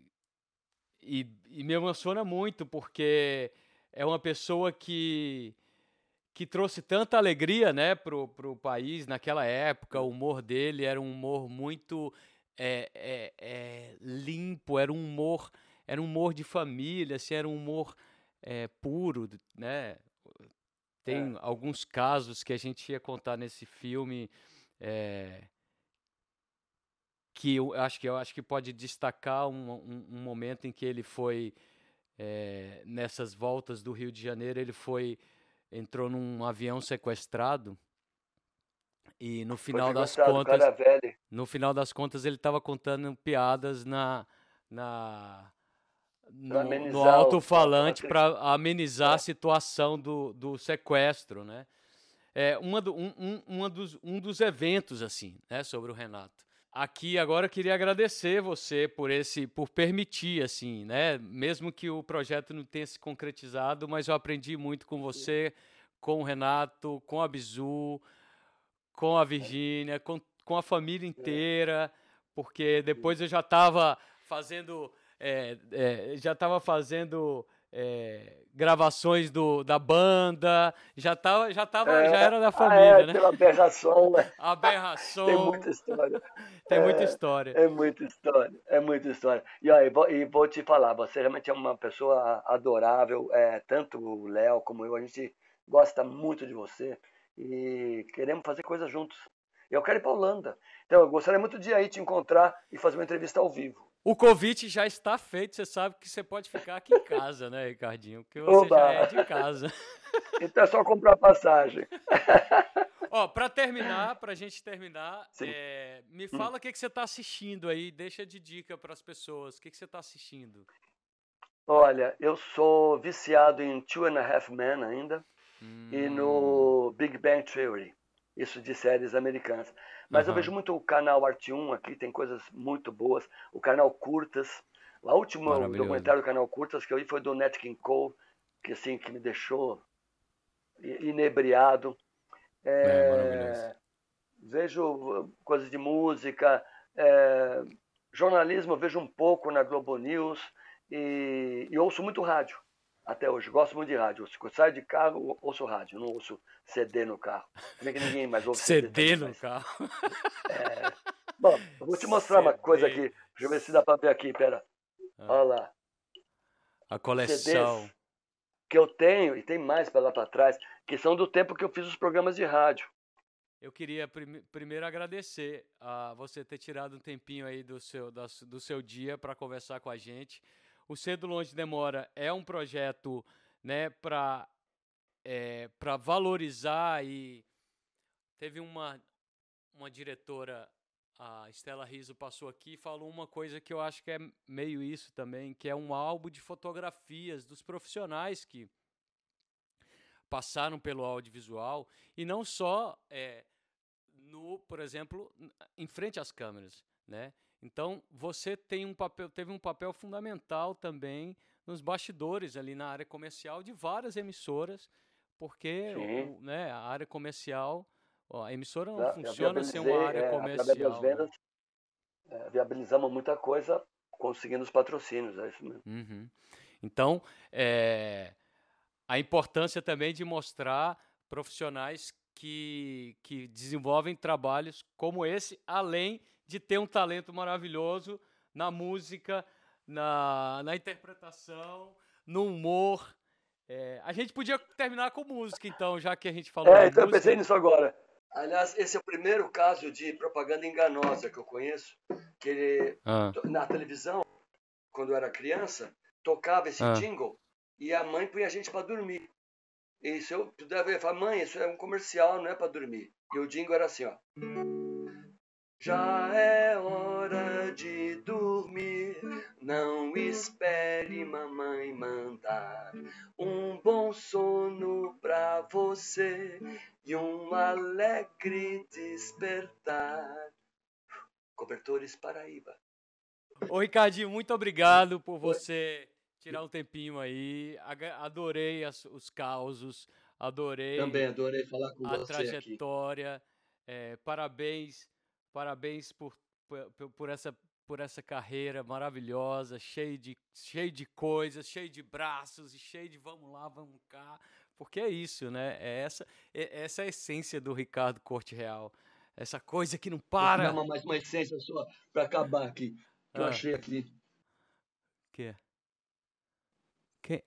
e, e, me emociona muito porque é uma pessoa que, que trouxe tanta alegria né, para o país naquela época. O humor dele era um humor muito é, é, é, limpo, era um humor, era um humor de família, assim, era um humor é, puro, né? Tem é. alguns casos que a gente ia contar nesse filme é, que eu acho que eu acho que pode destacar um, um, um momento em que ele foi é, nessas voltas do Rio de Janeiro ele foi entrou num avião sequestrado e no final das contas no final das contas ele estava contando piadas na na no, no alto-falante para amenizar é. a situação do, do sequestro, né? É uma do, um, um, uma dos, um dos eventos assim, né, sobre o Renato aqui agora queria agradecer você por esse por permitir assim né mesmo que o projeto não tenha se concretizado mas eu aprendi muito com você com o Renato com a Bizu com a Virgínia com, com a família é. inteira porque depois eu já estava fazendo é, é, já estava fazendo é, gravações do, da banda, já tava, já tava, é, já era da família, ah, é, né? Pela aberração, né? Aberração. Tem muita história. Tem é, muita história. É muita história, é muita história. E, ó, e, vou, e vou te falar, você realmente é uma pessoa adorável, é, tanto o Léo como eu, a gente gosta muito de você e queremos fazer coisas juntos. Eu quero ir para Holanda. Então, eu gostaria muito de aí te encontrar e fazer uma entrevista ao vivo. O convite já está feito, você sabe que você pode ficar aqui em casa, né, Ricardinho? Porque você Oba. já é de casa. Então é só comprar passagem. Ó, para terminar, para a gente terminar, é, me hum. fala o que, que você está assistindo aí, deixa de dica para as pessoas. O que, que você está assistindo? Olha, eu sou viciado em Two and a Half Men ainda hum. e no Big Bang Theory, isso de séries americanas. Mas uhum. eu vejo muito o canal Arte 1 aqui, tem coisas muito boas. O canal Curtas. O último documentário do canal Curtas que eu vi foi do Nat King Cole, que assim, que me deixou inebriado. É, é vejo coisas de música, é, jornalismo eu vejo um pouco na Globo News e, e ouço muito rádio até hoje. Gosto muito de rádio. Quando saio de carro, ouço rádio, não ouço CD no carro. Como é que ninguém mais ouve CD, CD no mais. carro? É... Bom, eu vou te mostrar CD. uma coisa aqui. Deixa eu ver se dá para ver aqui, pera. Ah. Olha lá. A coleção. CDs que eu tenho, e tem mais para lá para trás, que são do tempo que eu fiz os programas de rádio. Eu queria prim primeiro agradecer a você ter tirado um tempinho aí do seu, do seu dia para conversar com a gente. O Cedo Longe Demora é um projeto né, para é, valorizar e teve uma, uma diretora, a Estela Riso, passou aqui e falou uma coisa que eu acho que é meio isso também, que é um álbum de fotografias dos profissionais que passaram pelo audiovisual e não só é, no, por exemplo, em frente às câmeras, né? Então, você tem um papel, teve um papel fundamental também nos bastidores ali na área comercial de várias emissoras, porque o, né, a área comercial, ó, a emissora não funciona sem uma área é, comercial. Das vendas, é, viabilizamos muita coisa conseguindo os patrocínios, é isso mesmo. Uhum. Então, é, a importância também de mostrar profissionais que, que desenvolvem trabalhos como esse, além de ter um talento maravilhoso na música, na, na interpretação, no humor. É, a gente podia terminar com música, então, já que a gente falou. É, então música. eu pensei nisso agora. Aliás, esse é o primeiro caso de propaganda enganosa que eu conheço. Que ele, ah. na televisão, quando eu era criança, tocava esse ah. jingle e a mãe punha a gente para dormir. E se eu puder falar, mãe, isso é um comercial, não é para dormir. E o jingle era assim, ó. Já é hora de dormir. não espere mamãe mandar um bom sono pra você e um alegre despertar. Cobertores Paraíba. Ô Ricardinho, muito obrigado por você tirar um tempinho aí. Adorei as, os causos, adorei. Também adorei falar com a você. A trajetória. É, parabéns, parabéns por, por, por, essa, por essa carreira maravilhosa, cheio de, cheio de coisas, cheio de braços e cheio de vamos lá, vamos cá. Porque é isso, né? É essa, é, essa é a essência do Ricardo Corte Real. Essa coisa que não para. Vou mais uma essência só para acabar aqui. Que ah. eu achei aqui. Que? Que?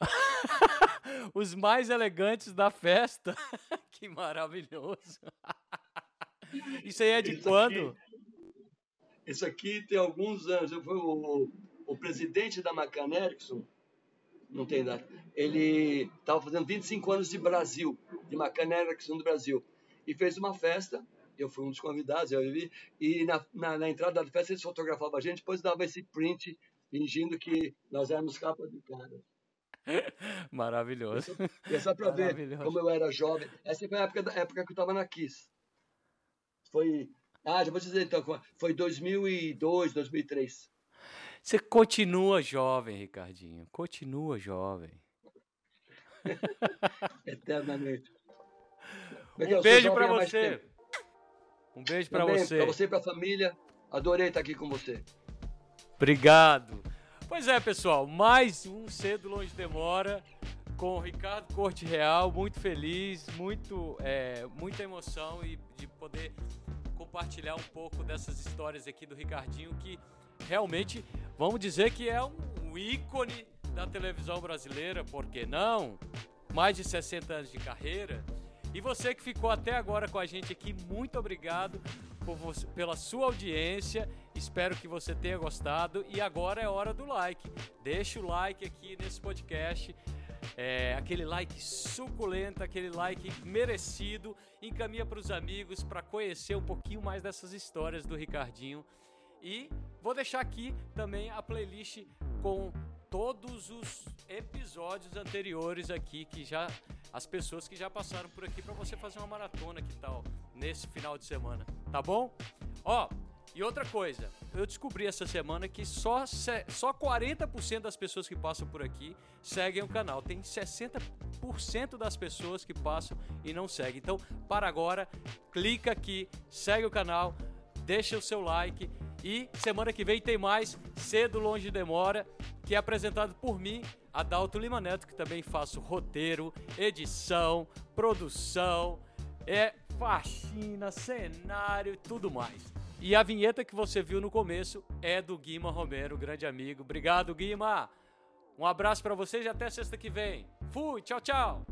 Os mais elegantes da festa. que maravilhoso. Isso aí é de isso quando? Aqui, isso aqui tem alguns anos. Eu fui o, o presidente da McCann Erickson, não tem data. Ele estava fazendo 25 anos de Brasil, de McCann Erickson do Brasil. E fez uma festa eu fui um dos convidados, eu vi, e na, na, na, entrada da festa eles fotografavam a gente, depois dava esse print fingindo que nós éramos capa de cara. Maravilhoso. E é só para ver como eu era jovem. Essa foi a época, a época que eu estava na Kiss. Foi. Ah, já vou dizer então, foi 2002, 2003. Você continua jovem, Ricardinho. Continua jovem. Eternamente. Um beijo para você. Um beijo para você. Para você e para a família. Adorei estar aqui com você. Obrigado. Pois é, pessoal, mais um Cedo Longe Demora com o Ricardo Corte Real. Muito feliz, muito, é, muita emoção e de poder compartilhar um pouco dessas histórias aqui do Ricardinho, que realmente, vamos dizer que é um ícone da televisão brasileira, por que não? Mais de 60 anos de carreira e você que ficou até agora com a gente aqui, muito obrigado você, pela sua audiência. Espero que você tenha gostado. E agora é hora do like. Deixa o like aqui nesse podcast. É, aquele like suculento, aquele like merecido. Encaminha para os amigos para conhecer um pouquinho mais dessas histórias do Ricardinho. E vou deixar aqui também a playlist com todos os episódios anteriores aqui que já as pessoas que já passaram por aqui para você fazer uma maratona que tal nesse final de semana, tá bom? Ó, e outra coisa, eu descobri essa semana que só só 40% das pessoas que passam por aqui seguem o canal. Tem 60% das pessoas que passam e não seguem. Então, para agora, clica aqui, segue o canal, deixa o seu like e semana que vem tem mais Cedo Longe Demora, que é apresentado por mim, Adalto Lima Neto, que também faço roteiro, edição, produção, é faxina, cenário e tudo mais. E a vinheta que você viu no começo é do Guima Romero, grande amigo. Obrigado, Guima. Um abraço para vocês e até sexta que vem. Fui, tchau, tchau.